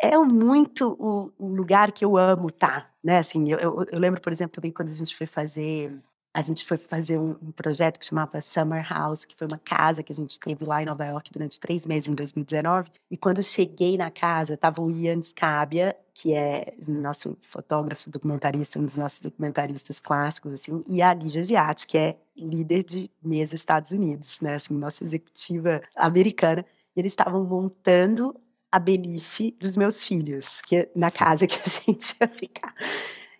é muito o, o lugar que eu amo tá, né? Assim, eu, eu, eu, lembro, por exemplo, também quando a gente foi fazer a gente foi fazer um, um, projeto que chamava Summer House, que foi uma casa que a gente teve lá em Nova York durante três meses, em 2019. E quando eu cheguei na casa, estava o Ian Scabia, que é nosso fotógrafo, documentarista, um dos nossos documentaristas clássicos, assim, e a Lígia Giatti, que é líder de mesa Estados Unidos, né, assim, nossa executiva americana. E eles estavam montando a beliche dos meus filhos, que na casa [LAUGHS] que a gente ia ficar.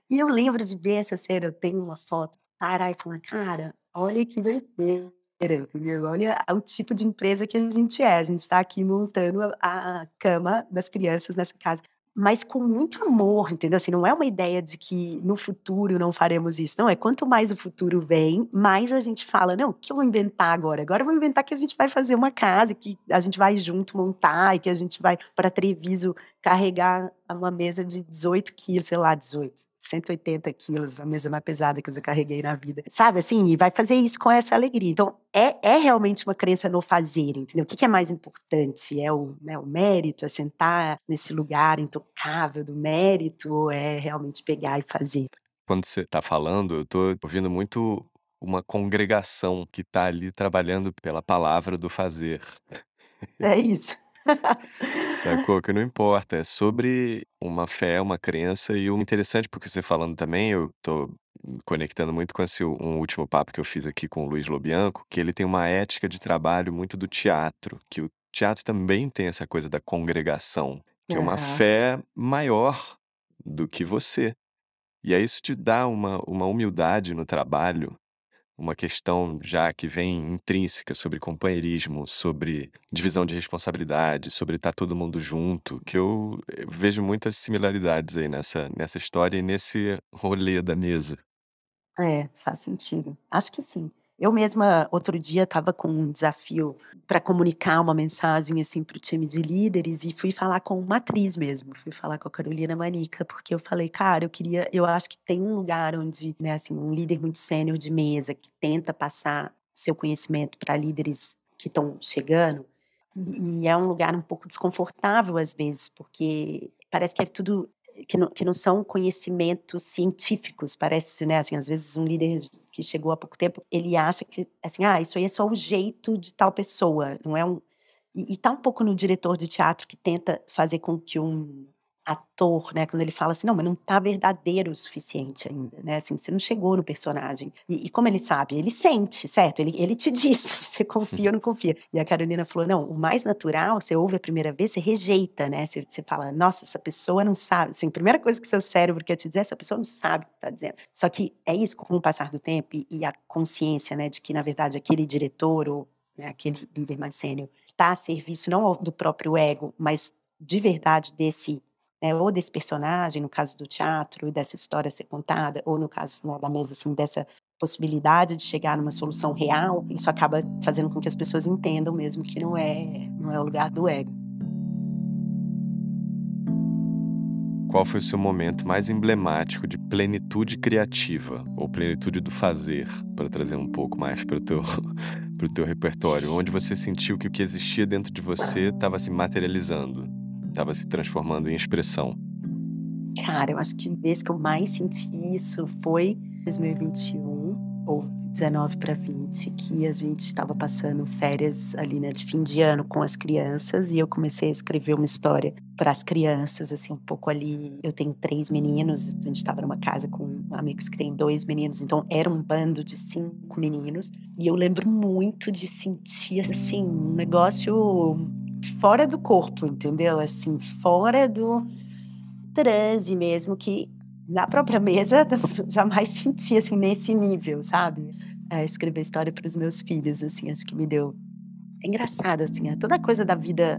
E eu lembro de ver essa cena, eu tenho uma foto parar e falar: "Cara, olha que doideira", entendeu? Olha o tipo de empresa que a gente é, a gente está aqui montando a a cama das crianças nessa casa, mas com muito amor, entendeu? Assim, não é uma ideia de que no futuro não faremos isso, não, é quanto mais o futuro vem, mais a gente fala: "Não, o que eu vou inventar agora? Agora eu vou inventar que a gente vai fazer uma casa, que a gente vai junto montar e que a gente vai para Treviso carregar uma mesa de 18 quilos", sei lá, 18 180 quilos, a mesa mais pesada que eu já carreguei na vida, sabe, assim, e vai fazer isso com essa alegria. Então, é é realmente uma crença no fazer, entendeu? O que que é mais importante? É o, né, o mérito, é sentar nesse lugar intocável do mérito ou é realmente pegar e fazer? Quando você tá falando, eu tô ouvindo muito uma congregação que tá ali trabalhando pela palavra do fazer. É isso. [LAUGHS] Sacou? Que não importa, é sobre uma fé, uma crença e o interessante, porque você falando também, eu tô conectando muito com esse um último papo que eu fiz aqui com o Luiz Lobianco, que ele tem uma ética de trabalho muito do teatro, que o teatro também tem essa coisa da congregação, que é uma Aham. fé maior do que você. E aí isso te dá uma uma humildade no trabalho, uma questão já que vem intrínseca sobre companheirismo, sobre divisão de responsabilidade, sobre estar todo mundo junto, que eu eh, vejo muitas similaridades aí nessa nessa história e nesse rolê da mesa. É, faz sentido. Acho que sim. Eu mesma, outro dia, estava com um desafio para comunicar uma mensagem, assim, para o time de líderes e fui falar com uma atriz mesmo, fui falar com a Carolina Manica, porque eu falei: "Cara, eu queria eu acho que tem um lugar onde, né, assim, um líder muito sênior de mesa que tenta passar seu conhecimento para líderes que estão chegando, e e é um lugar um pouco desconfortável às vezes, porque parece que é tudo que não que não são conhecimentos científicos, parece, né, assim, às vezes um líder que chegou há pouco tempo, ele acha que, assim: "Ah, isso aí é só o jeito de tal pessoa, não é um" e e tá um pouco no diretor de teatro que tenta fazer com que um ator, né, quando ele fala assim: "Não, mas não tá verdadeiro o suficiente ainda, né, assim, você não chegou no personagem". E e como ele sabe? Ele sente, certo? Ele ele te [LAUGHS] diz se você confia ou não confia. E a Carolina falou: "Não, o mais natural, você ouve a primeira vez, você rejeita, né, você você fala: 'Nossa, essa pessoa não sabe', assim, a primeira coisa que seu cérebro quer te dizer: 'Essa pessoa não sabe o que tá dizendo'". Só que é isso, com o passar do tempo e e a consciência, né, de que na verdade aquele diretor ou, né, aquele líder mais sênior, tá a serviço não do próprio ego, mas de verdade desse, né, ou desse personagem, no caso do teatro, dessa história ser contada, ou no caso, né, da mesa, assim, dessa possibilidade de chegar numa solução real, isso acaba fazendo com que as pessoas entendam mesmo que não é não é o lugar do ego. Qual foi o seu momento mais emblemático de plenitude criativa, ou plenitude do fazer, para trazer um pouco mais para o teu [LAUGHS] teu repertório, onde você sentiu que o que existia dentro de você estava se materializando, estava se transformando em expressão? Cara, eu acho que a vez que eu mais senti isso foi 2021 ou 19 para 20, que a gente estava passando férias ali, né, de fim de ano com as crianças e eu comecei a escrever uma história para as crianças, assim, um pouco ali eu tenho 3 meninos, a gente estava numa casa com amigos que têm 2 meninos, então era um bando de 5 meninos, e eu lembro muito de sentir, assim, um negócio fora do corpo, entendeu? Assim, fora do transe mesmo, que na própria mesa [LAUGHS] jamais senti, assim, nesse nível, sabe. Eh, escrever história para os meus filhos, assim, acho que me deu é engraçado, assim, é toda coisa da vida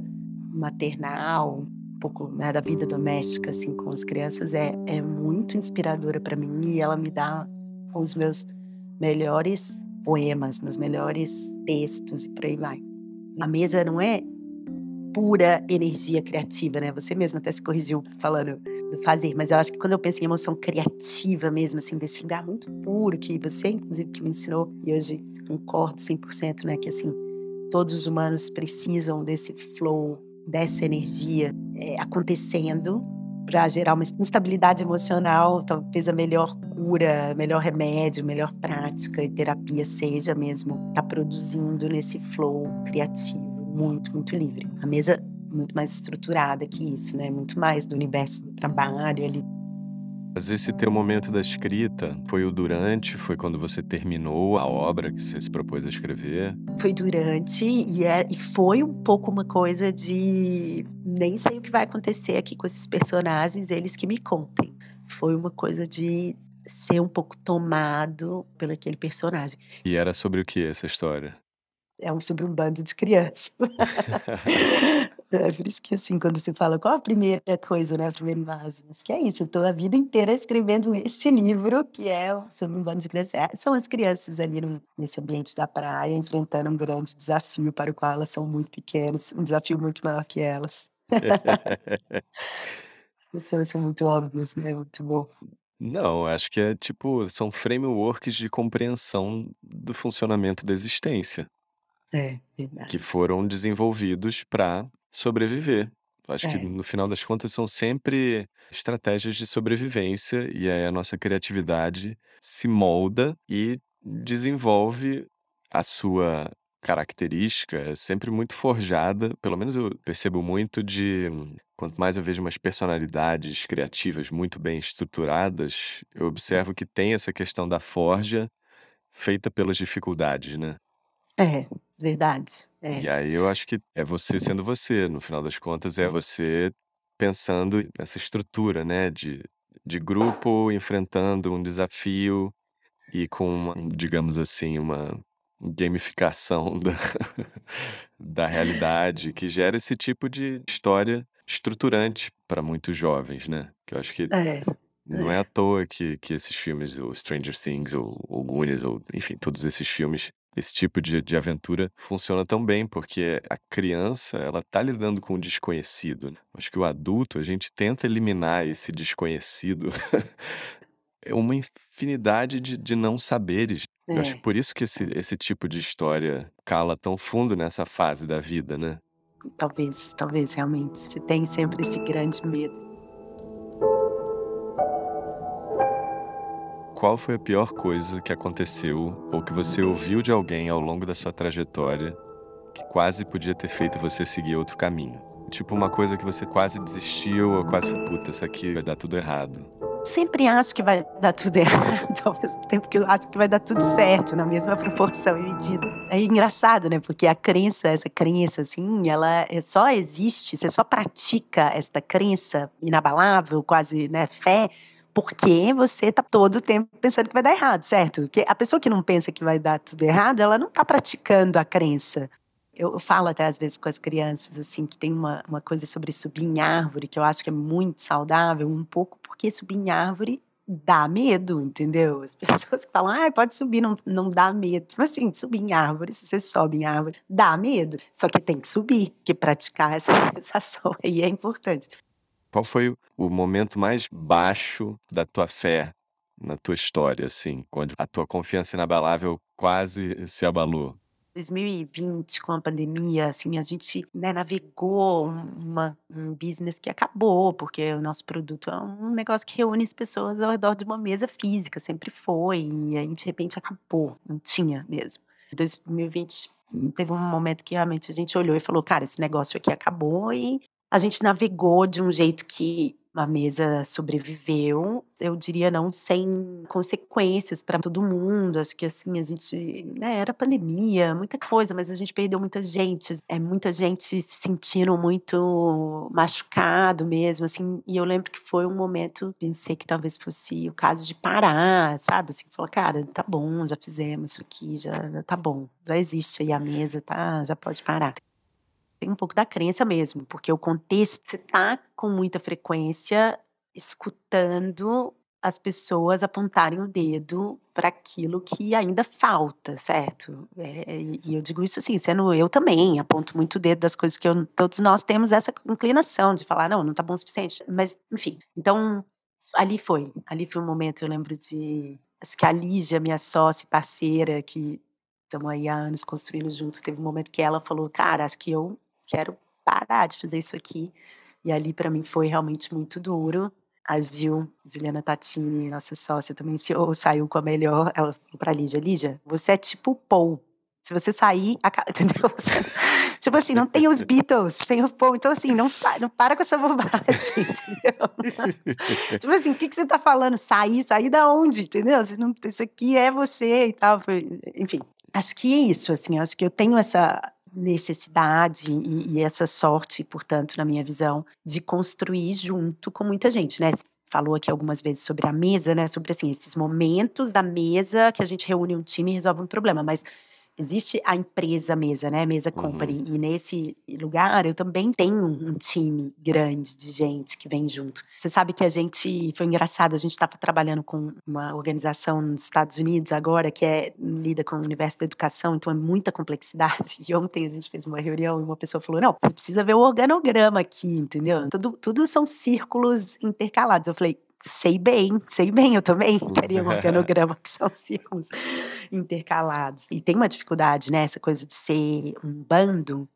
maternal, um pouco, né, da vida doméstica, assim, com as crianças é é muito inspiradora para mim e ela me dá os meus melhores poemas, meus melhores textos e por aí vai. A mesa não é pura energia criativa, né, você mesmo até se corrigiu falando do fazer, mas eu acho que quando eu penso em emoção criativa mesmo, assim, desse lugar muito puro que você inclusive que me ensinou, e hoje concordo 100%, né, que assim, todos os humanos precisam desse flow, dessa energia, eh, acontecendo para gerar uma instabilidade emocional, talvez a melhor cura, melhor remédio, melhor prática e terapia seja mesmo estar produzindo nesse flow criativo, muito, muito livre. A mesa muito mais estruturada que isso, né, muito mais do universo do trabalho ali. Mas esse teu momento da escrita foi o durante, foi quando você terminou a obra que você se propôs a escrever? Foi durante e é e foi um pouco uma coisa de nem sei o que vai acontecer aqui com esses personagens, eles que me contem. Foi uma coisa de ser um pouco tomado pelo aquele personagem. E era sobre o que essa história? É um sobre um bando de crianças. [LAUGHS] É por isso que, assim, quando você fala: "Qual a primeira coisa, né, a primeira imagem?" Acho que é isso, eu tô a vida inteira escrevendo este livro que é sobre um bando de crianças. É, são as crianças ali no nesse ambiente da praia, enfrentando um grande desafio para o qual elas são muito pequenas, um desafio muito maior que elas. [LAUGHS] As cenas são muito óbvias, né, muito bom. Não, acho que é tipo, são frameworks de compreensão do funcionamento da existência. É, Que verdade. foram desenvolvidos para sobreviver. Eu acho que É. no final das contas são sempre estratégias de sobrevivência, e aí a nossa criatividade se molda e desenvolve a sua característica, é sempre muito forjada, pelo menos eu percebo muito de quanto mais eu vejo umas personalidades criativas muito bem estruturadas, eu observo que tem essa questão da forja feita pelas dificuldades, né. É, verdade. E É. aí eu acho que é você sendo você, no final das contas é você pensando nessa estrutura, né, de de grupo enfrentando um desafio e com uma, digamos assim, uma gamificação da [LAUGHS] da realidade que gera esse tipo de história estruturante para muitos jovens, né. Que eu acho que É, não é à é. toa que que esses filmes, o Stranger Things ou ou Goonies ou enfim, todos esses filmes, esse tipo de de aventura funciona tão bem, porque a criança ela tá lidando com o desconhecido. Acho que o adulto, a gente tenta eliminar esse desconhecido. [LAUGHS] É uma infinidade de de não saberes. Eu acho que É. por isso que esse esse tipo de história cala tão fundo nessa fase da vida, né. Talvez, talvez realmente, você tem sempre esse grande medo. Qual foi a pior coisa que aconteceu ou que você ouviu de alguém ao longo da sua trajetória, que quase podia ter feito você seguir outro caminho? Tipo uma coisa que você quase desistiu ou quase falou: "Puta, isso aqui vai dar tudo errado". Sempre acho que vai dar tudo [LAUGHS] errado, ao mesmo tempo que eu acho que vai dar tudo certo, na mesma proporção e medida. É engraçado, né, porque a crença, essa crença, assim, ela é só existe, você só pratica esta crença inabalável, quase, né, fé, porque você tá todo o tempo pensando que vai dar errado, certo? Porque a pessoa que não pensa que vai dar tudo errado, ela não tá praticando a crença. Eu falo até às vezes com as crianças, assim, que tem uma uma coisa sobre subir em árvore, que eu acho que é muito saudável, um pouco porque subir em árvore dá medo, entendeu? As [LAUGHS] pessoas que falam: "Ai, pode subir, não não dá medo", tipo assim, subir em árvore, se você sobe em árvore, dá medo, só que tem que subir, porque praticar essa [LAUGHS] sensação aí é importante. Qual foi o momento mais baixo da tua fé, na tua história, assim, quando a tua confiança inabalável quase se abalou? 2020 com a pandemia, assim, a gente, né, navegou um uma um business que acabou, porque o nosso produto é um negócio que reúne as pessoas ao redor de uma mesa física, sempre foi, e aí de repente acabou, não tinha mesmo. 2020 teve um momento que realmente a gente olhou e falou: "Cara, esse negócio aqui acabou", e a gente navegou de um jeito que a mesa sobreviveu, eu diria não sem consequências pra todo mundo, acho que, assim, a gente, né, era pandemia, muita coisa, mas a gente perdeu muita gente, eh, muita gente se sentindo muito machucado mesmo, assim, e eu lembro que foi um momento, pensei que talvez fosse o caso de parar, sabe, assim, falar: "Cara, tá bom, já fizemos isso aqui, já já tá bom, já existe aí a mesa, tá, já pode parar". Tem um pouco da crença mesmo, porque o contexto você tá com muita frequência escutando as pessoas apontarem o dedo pra aquilo que ainda falta, certo? Eh, e eu digo isso, assim, sendo eu também, aponto muito o dedo das coisas que eu todos nós temos essa inclinação de falar: "Não, não tá bom o suficiente", mas enfim, então ali foi, ali foi um momento, eu lembro de acho que a Lígia, minha sócia parceira, que estamos aí há anos construindo juntos, teve um momento que ela falou: "Cara, acho que eu quero parar de fazer isso aqui", e ali pra mim foi realmente muito duro. A Gil, Juliana Tatini, nossa sócia também, se ou saiu com a melhor, ela falou pra Lígia: "Lígia, você é tipo o Paul, se você sair, aca" [LAUGHS] entendeu? [LAUGHS] Tipo assim, não tem os Beatles sem o Paul, então assim, não sai, não para com essa bobagem, [LAUGHS] entendeu? Tipo assim, o que que você tá falando? Sair, sair da onde, entendeu? Não isso aqui é você e tal, enfim. Acho que é isso, assim, acho que eu tenho essa necessidade e e essa sorte, portanto, na minha visão, de construir junto com muita gente, né. Falou aqui algumas vezes sobre a mesa, né, sobre, assim, esses momentos da mesa que a gente reúne um time e resolve um problema, mas existe a empresa mesa, né, mesa Uhum. company, e nesse lugar eu também tenho um time grande de gente que vem junto. Você sabe que a gente foi engraçado, a gente estava trabalhando com uma organização nos Estados Unidos agora que é lida com o universo da educação, então é muita complexidade, [LAUGHS] e ontem a gente fez uma reunião e uma pessoa falou: "Não, você precisa ver o organograma aqui, entendeu? Tudo tudo são círculos intercalados", eu falei: sei bem, sei bem, eu também queria um [LAUGHS] organograma que são círculos intercalados. E tem uma dificuldade, né? Essa coisa de ser um bando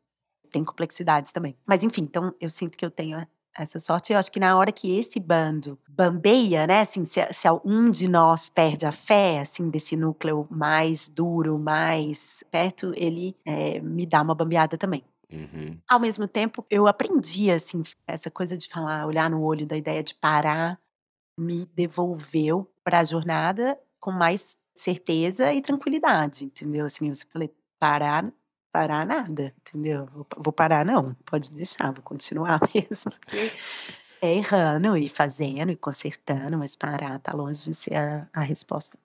tem complexidades também. Mas enfim, então eu sinto que eu tenho essa sorte. Eu acho que na hora que esse bando bambeia, né? Assim, se, se um de nós perde a fé, assim, desse núcleo mais duro, mais perto, ele é, me dá uma bambeada também. Uhum. Ao mesmo tempo, eu aprendi, assim, essa coisa de falar, olhar no olho da ideia de parar, me devolveu para a jornada com mais certeza e tranquilidade, entendeu? Assim, eu falei, parar parar nada, entendeu? Vou parar não, pode deixar, vou continuar [LAUGHS] mesmo, é errando e fazendo e consertando, mas parar tá longe de ser a, a resposta.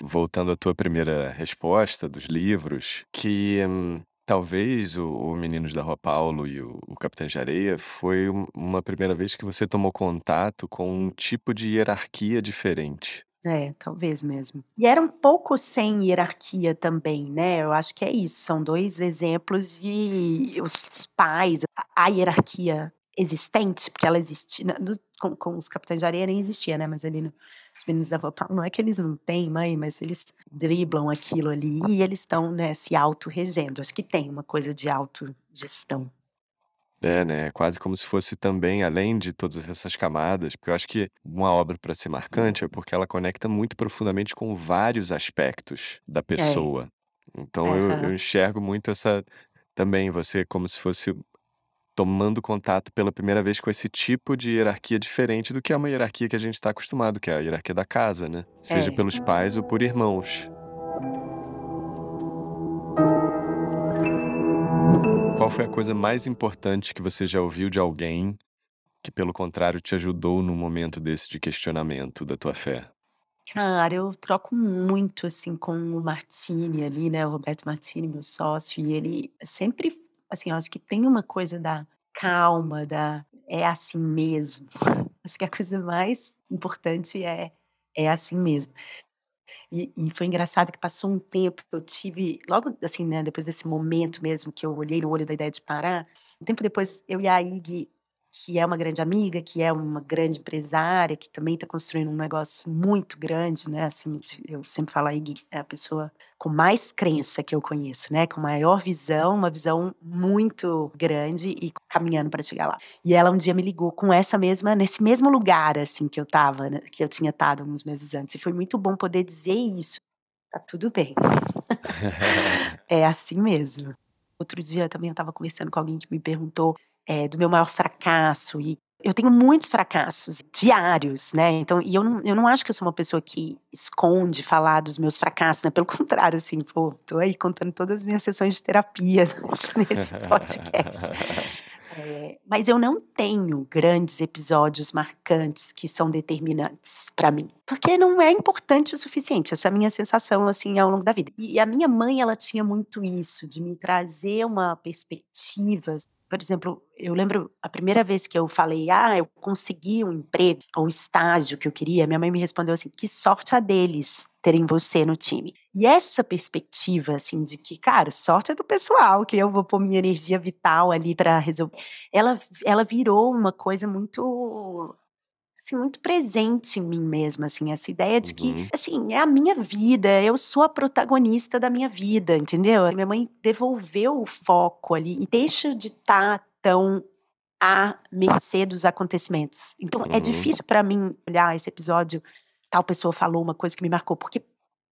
Voltando à tua primeira resposta dos livros, que hum, talvez o, o Meninos da Rua Paulo e o, o Capitão de Areia foi uma primeira vez que você tomou contato com um tipo de hierarquia diferente. É, talvez mesmo. E era um pouco sem hierarquia também, né, eu acho que é isso, são dois exemplos de os pais, a hierarquia existente, porque ela existe com com os Capitães de Areia nem existia, né, mas ali no Os Meninos da Paulo, não é que eles não têm mãe, mas eles driblam aquilo ali e eles estão, né, se autorregendo, acho que tem uma coisa de autogestão. É, né, quase como se fosse também além de todas essas camadas, porque eu acho que uma obra para ser marcante é porque ela conecta muito profundamente com vários aspectos da É. pessoa. Então eu eu Aham. enxergo muito essa também você como se fosse tomando contato pela primeira vez com esse tipo de hierarquia diferente do que é uma hierarquia que a gente está acostumado, que é a hierarquia da casa, né, seja É. pelos pais ou por irmãos. Qual foi a coisa mais importante que você já ouviu de alguém, que pelo contrário te ajudou num momento desse de questionamento da tua fé? Cara, eu troco muito, assim, com o Martini ali, né, o Roberto Martini, meu sócio, e ele sempre assim, eu acho que tem uma coisa da calma, da "é assim mesmo". [LAUGHS] Acho que a coisa mais importante é "é assim mesmo". E e foi engraçado que passou um tempo, eu tive logo assim, né, depois desse momento mesmo que eu olhei no olho da ideia de parar, um tempo depois eu e a Ig, que é uma grande amiga, que é uma grande empresária, que também está construindo um negócio muito grande, né, assim, eu sempre falo: "A Ig é a pessoa com mais crença que eu conheço, né, com maior visão, uma visão muito grande e caminhando para chegar lá". E ela um dia me ligou com essa mesma nesse mesmo lugar, assim, que eu estava, né, que eu tinha estado alguns meses antes, e foi muito bom poder dizer isso: "Tá tudo bem". [LAUGHS] É assim mesmo. Outro dia também eu estava conversando com alguém que me perguntou, eh, do meu maior fracasso e eu tenho muitos fracassos diários, né, então e eu não eu não acho que eu sou uma pessoa que esconde falar dos meus fracassos, né, pelo [LAUGHS] contrário, assim, pô, tô aí contando todas as minhas sessões de terapia [LAUGHS] nesse podcast. Eh, mas eu não tenho grandes episódios marcantes que são determinantes para mim, porque não é importante o suficiente, essa é a minha sensação, assim, ao longo da vida. E a minha mãe, ela tinha muito isso, de me trazer uma perspectiva por exemplo, eu lembro a primeira vez que eu falei: "Ah, eu consegui um emprego, ou um estágio que eu queria", minha mãe me respondeu assim: "Que sorte a deles terem você no time". E essa perspectiva, assim, de que, cara, sorte é do pessoal, que eu vou pôr minha energia vital ali para resolver, ela ela virou uma coisa muito, assim, muito presente em mim mesma, assim, essa ideia de que, Uhum. assim, é a minha vida, eu sou a protagonista da minha vida, entendeu? Minha mãe devolveu o foco ali e deixa de estar tão à mercê dos acontecimentos. Então é Uhum. difícil para mim olhar esse episódio, tal pessoa falou uma coisa que me marcou, porque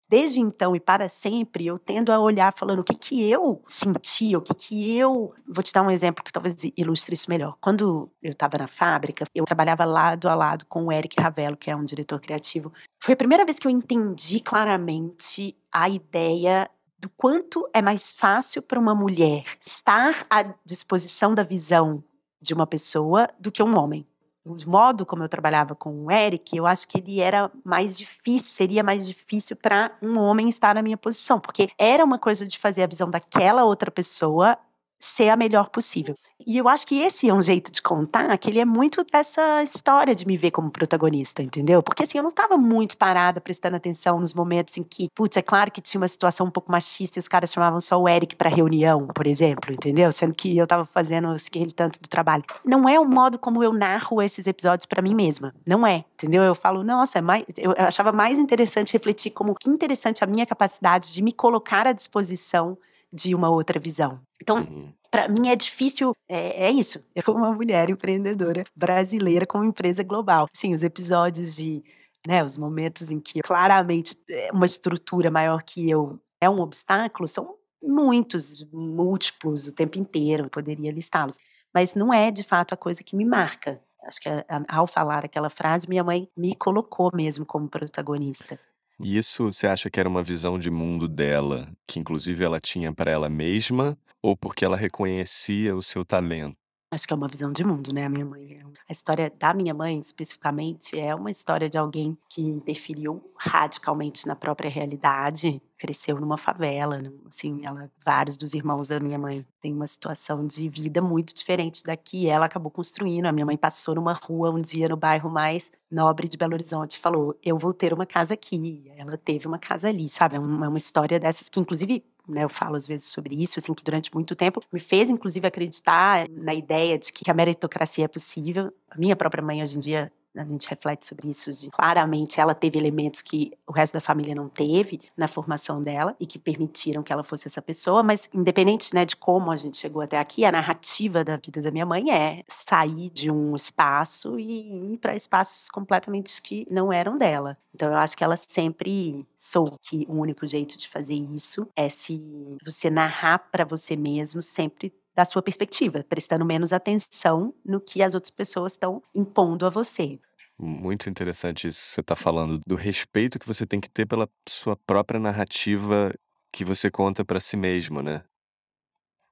desde então e para sempre eu tendo a olhar falando: "O que que eu senti, o que que eu" vou te dar um exemplo que talvez ilustre isso melhor. Quando eu estava na fábrica, eu trabalhava lado a lado com o Eric Ravello, que é um diretor criativo. Foi a primeira vez que eu entendi claramente a ideia do quanto é mais fácil para uma mulher estar à disposição da visão de uma pessoa do que um homem. O modo como eu trabalhava com o Eric, eu acho que ele era mais difícil seria mais difícil para um homem estar na minha posição, porque era uma coisa de fazer a visão daquela outra pessoa ser a melhor possível. E eu acho que esse é um jeito de contar que ele é muito dessa história de me ver como protagonista, entendeu? Porque assim, eu não estava muito parada prestando atenção nos momentos em que, putz, é claro que tinha uma situação um pouco machista e os caras chamavam só o Eric para reunião, por exemplo, entendeu? Sendo que eu estava fazendo aquele tanto do trabalho. Não é o modo como eu narro esses episódios para mim mesma. Não é, entendeu? Eu falo, nossa, é mais, eu achava mais interessante refletir como que interessante a minha capacidade de me colocar à disposição de uma outra visão. Então, uhum. para mim é difícil, é, é, isso. Eu sou uma mulher empreendedora brasileira com uma empresa global. Sim, os episódios de, né, os momentos em que claramente é uma estrutura maior que eu é um obstáculo são muitos, múltiplos o tempo inteiro, eu poderia listá-los. Mas não é de fato a coisa que me marca. Acho que ao falar aquela frase, minha mãe me colocou mesmo como protagonista. E isso você acha que era uma visão de mundo dela, que inclusive ela tinha para ela mesma, ou porque ela reconhecia o seu talento? Acho que é uma visão de mundo, né, a minha mãe. É a história da minha mãe, especificamente, é uma história de alguém que interferiu radicalmente na própria realidade, cresceu numa favela, assim, ela vários dos irmãos da minha mãe têm uma situação de vida muito diferente da que ela acabou construindo. A minha mãe passou numa rua um dia no bairro mais nobre de Belo Horizonte e falou: "Eu vou ter uma casa aqui". Ela teve uma casa ali, sabe? É é uma história dessas que inclusive né, eu falo às vezes sobre isso, assim, que durante muito tempo me fez, inclusive, acreditar na ideia de que a meritocracia é possível. A minha própria mãe, hoje em dia, a gente reflete sobre isso, claramente ela teve elementos que o resto da família não teve na formação dela e que permitiram que ela fosse essa pessoa, mas independente né, de como a gente chegou até aqui, a narrativa da vida da minha mãe é sair de um espaço e ir para espaços completamente que não eram dela. Então eu acho que ela sempre soube que o único jeito de fazer isso é se você narrar para você mesmo sempre da sua perspectiva, prestando menos atenção no que as outras pessoas estão impondo a você. Muito interessante isso. Você está falando do respeito que você tem que ter pela sua própria narrativa que você conta para si mesmo, né?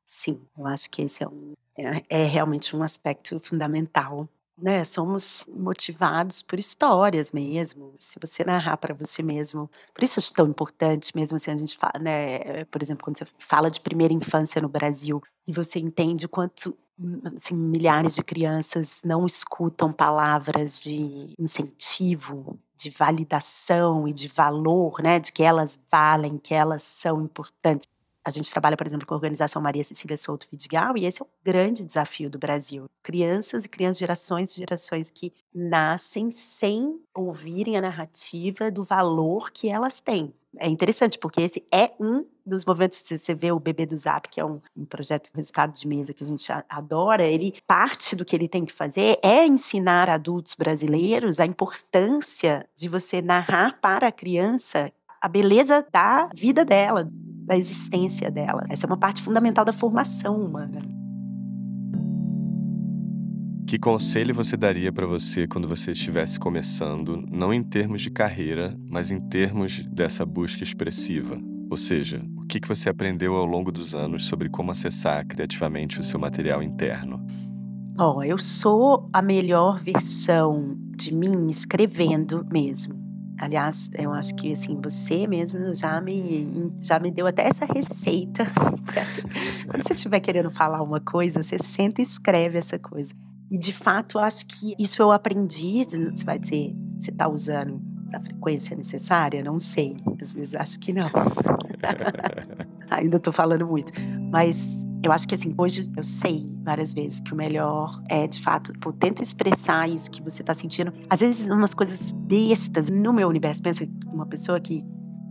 Sim, eu acho que esse é, um, é, é realmente um aspecto fundamental né, somos motivados por histórias mesmo. Se você narrar para você mesmo, por isso é tão importante mesmo assim a gente fala, né, por exemplo, quando você fala de primeira infância no Brasil e você entende quanto assim, milhares de crianças não escutam palavras de incentivo, de validação e de valor, né, de que elas valem, que elas são importantes. A gente trabalha, por exemplo, com a organização Maria Cecília Souto Vidigal, e esse é o grande desafio do Brasil. Crianças e crianças, gerações e gerações que nascem sem ouvirem a narrativa do valor que elas têm. É interessante, porque esse é um dos movimentos, você vê o Bebê do Zap, que é um, um projeto de resultado de mesa que a gente adora, ele, parte do que ele tem que fazer é ensinar adultos brasileiros a importância de você narrar para a criança a beleza da vida dela, da existência dela. Essa é uma parte fundamental da formação humana. Que conselho você daria para você quando você estivesse começando, não em termos de carreira, mas em termos dessa busca expressiva? Ou seja, o que você aprendeu ao longo dos anos sobre como acessar criativamente o seu material interno? Ó, oh, eu sou a melhor versão de mim escrevendo mesmo. Aliás, eu acho que assim, você mesmo já me, já me deu até essa receita. [LAUGHS] Assim, quando você estiver querendo falar uma coisa, você senta e escreve essa coisa. E de fato, eu acho que isso eu aprendi. Você vai dizer, você está usando a frequência necessária? Não sei. Às vezes acho que não. [LAUGHS] Ainda estou falando muito. Mas eu acho que assim, hoje eu sei várias vezes que o melhor é, de fato, pô, tenta expressar isso que você tá sentindo. Às vezes, umas coisas bestas no meu universo. Pensa uma pessoa que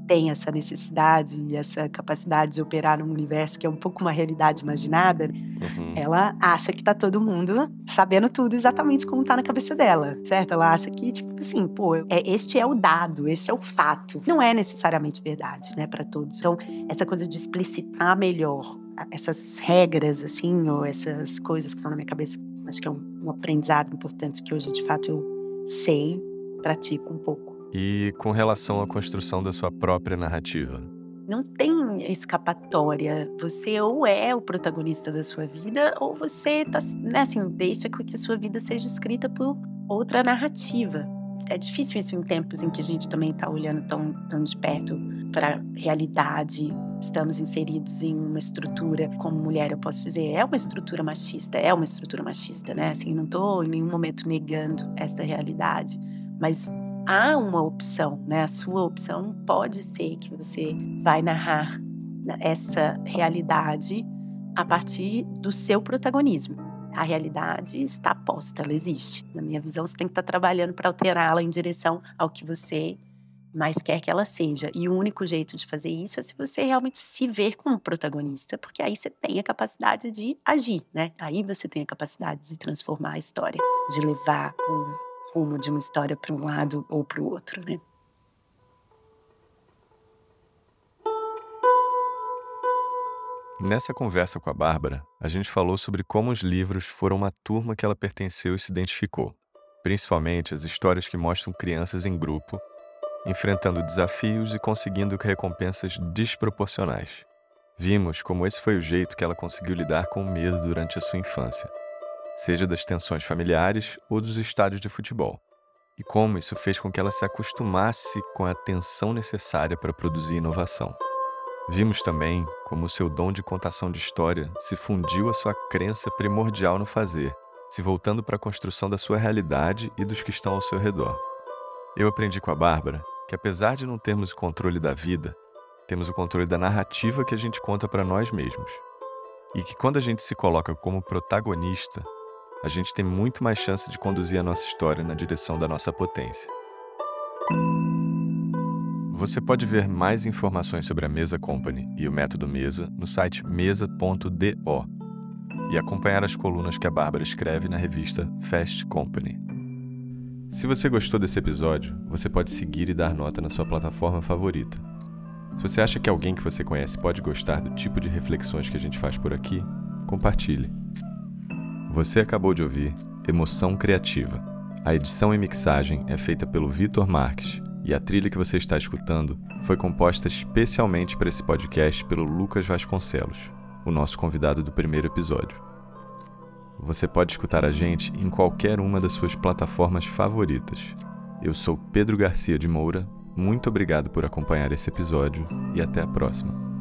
tem essa necessidade e essa capacidade de operar num universo que é um pouco uma realidade imaginada, uhum. ela acha que tá todo mundo sabendo tudo exatamente como tá na cabeça dela, certo? Ela acha que, tipo assim, pô, é, este é o dado, este é o fato. Não é necessariamente verdade, né, para todos. Então, essa coisa de explicitar melhor essas regras, assim, ou essas coisas que estão na minha cabeça, acho que é um, um aprendizado importante que hoje, de fato, eu sei, pratico um pouco. E com relação à construção da sua própria narrativa? Não tem escapatória. Você ou é o protagonista da sua vida, ou você tá, né, assim, deixa que a sua vida seja escrita por outra narrativa. é difícil isso em tempos em que a gente também está olhando tão, tão de perto para a realidade. Estamos inseridos em uma estrutura, como mulher, eu posso dizer, é uma estrutura machista, é uma estrutura machista, né? Assim, não estou em nenhum momento negando esta realidade, mas há uma opção, né? A sua opção pode ser que você vai narrar essa realidade a partir do seu protagonismo. A realidade está posta, ela existe. Na minha visão, você tem que estar trabalhando para alterá-la em direção ao que você mais quer que ela seja. E o único jeito de fazer isso é se você realmente se ver como protagonista, porque aí você tem a capacidade de agir, né? Aí você tem a capacidade de transformar a história, de levar o rumo de uma história para um lado ou para o outro, né? Nessa conversa com a Bárbara, a gente falou sobre como os livros foram uma turma que ela pertenceu e se identificou, principalmente as histórias que mostram crianças em grupo, enfrentando desafios e conseguindo recompensas desproporcionais. Vimos como esse foi o jeito que ela conseguiu lidar com o medo durante a sua infância, seja das tensões familiares ou dos estádios de futebol, e como isso fez com que ela se acostumasse com a atenção necessária para produzir inovação. Vimos também como o seu dom de contação de história se fundiu à sua crença primordial no fazer, se voltando para a construção da sua realidade e dos que estão ao seu redor. Eu aprendi com a Bárbara que, apesar de não termos o controle da vida, temos o controle da narrativa que a gente conta para nós mesmos. E que quando a gente se coloca como protagonista, a gente tem muito mais chance de conduzir a nossa história na direção da nossa potência. Você pode ver mais informações sobre a Mesa Company e o método Mesa no site mesa.do e acompanhar as colunas que a Bárbara escreve na revista Fast Company. Se você gostou desse episódio, você pode seguir e dar nota na sua plataforma favorita. Se você acha que alguém que você conhece pode gostar do tipo de reflexões que a gente faz por aqui, compartilhe. Você acabou de ouvir Emoção Criativa. A edição e mixagem é feita pelo Vitor Marques e a trilha que você está escutando foi composta especialmente para esse podcast pelo Lucas Vasconcelos, o nosso convidado do primeiro episódio. Você pode escutar a gente em qualquer uma das suas plataformas favoritas. Eu sou Pedro Garcia de Moura, muito obrigado por acompanhar esse episódio e até a próxima.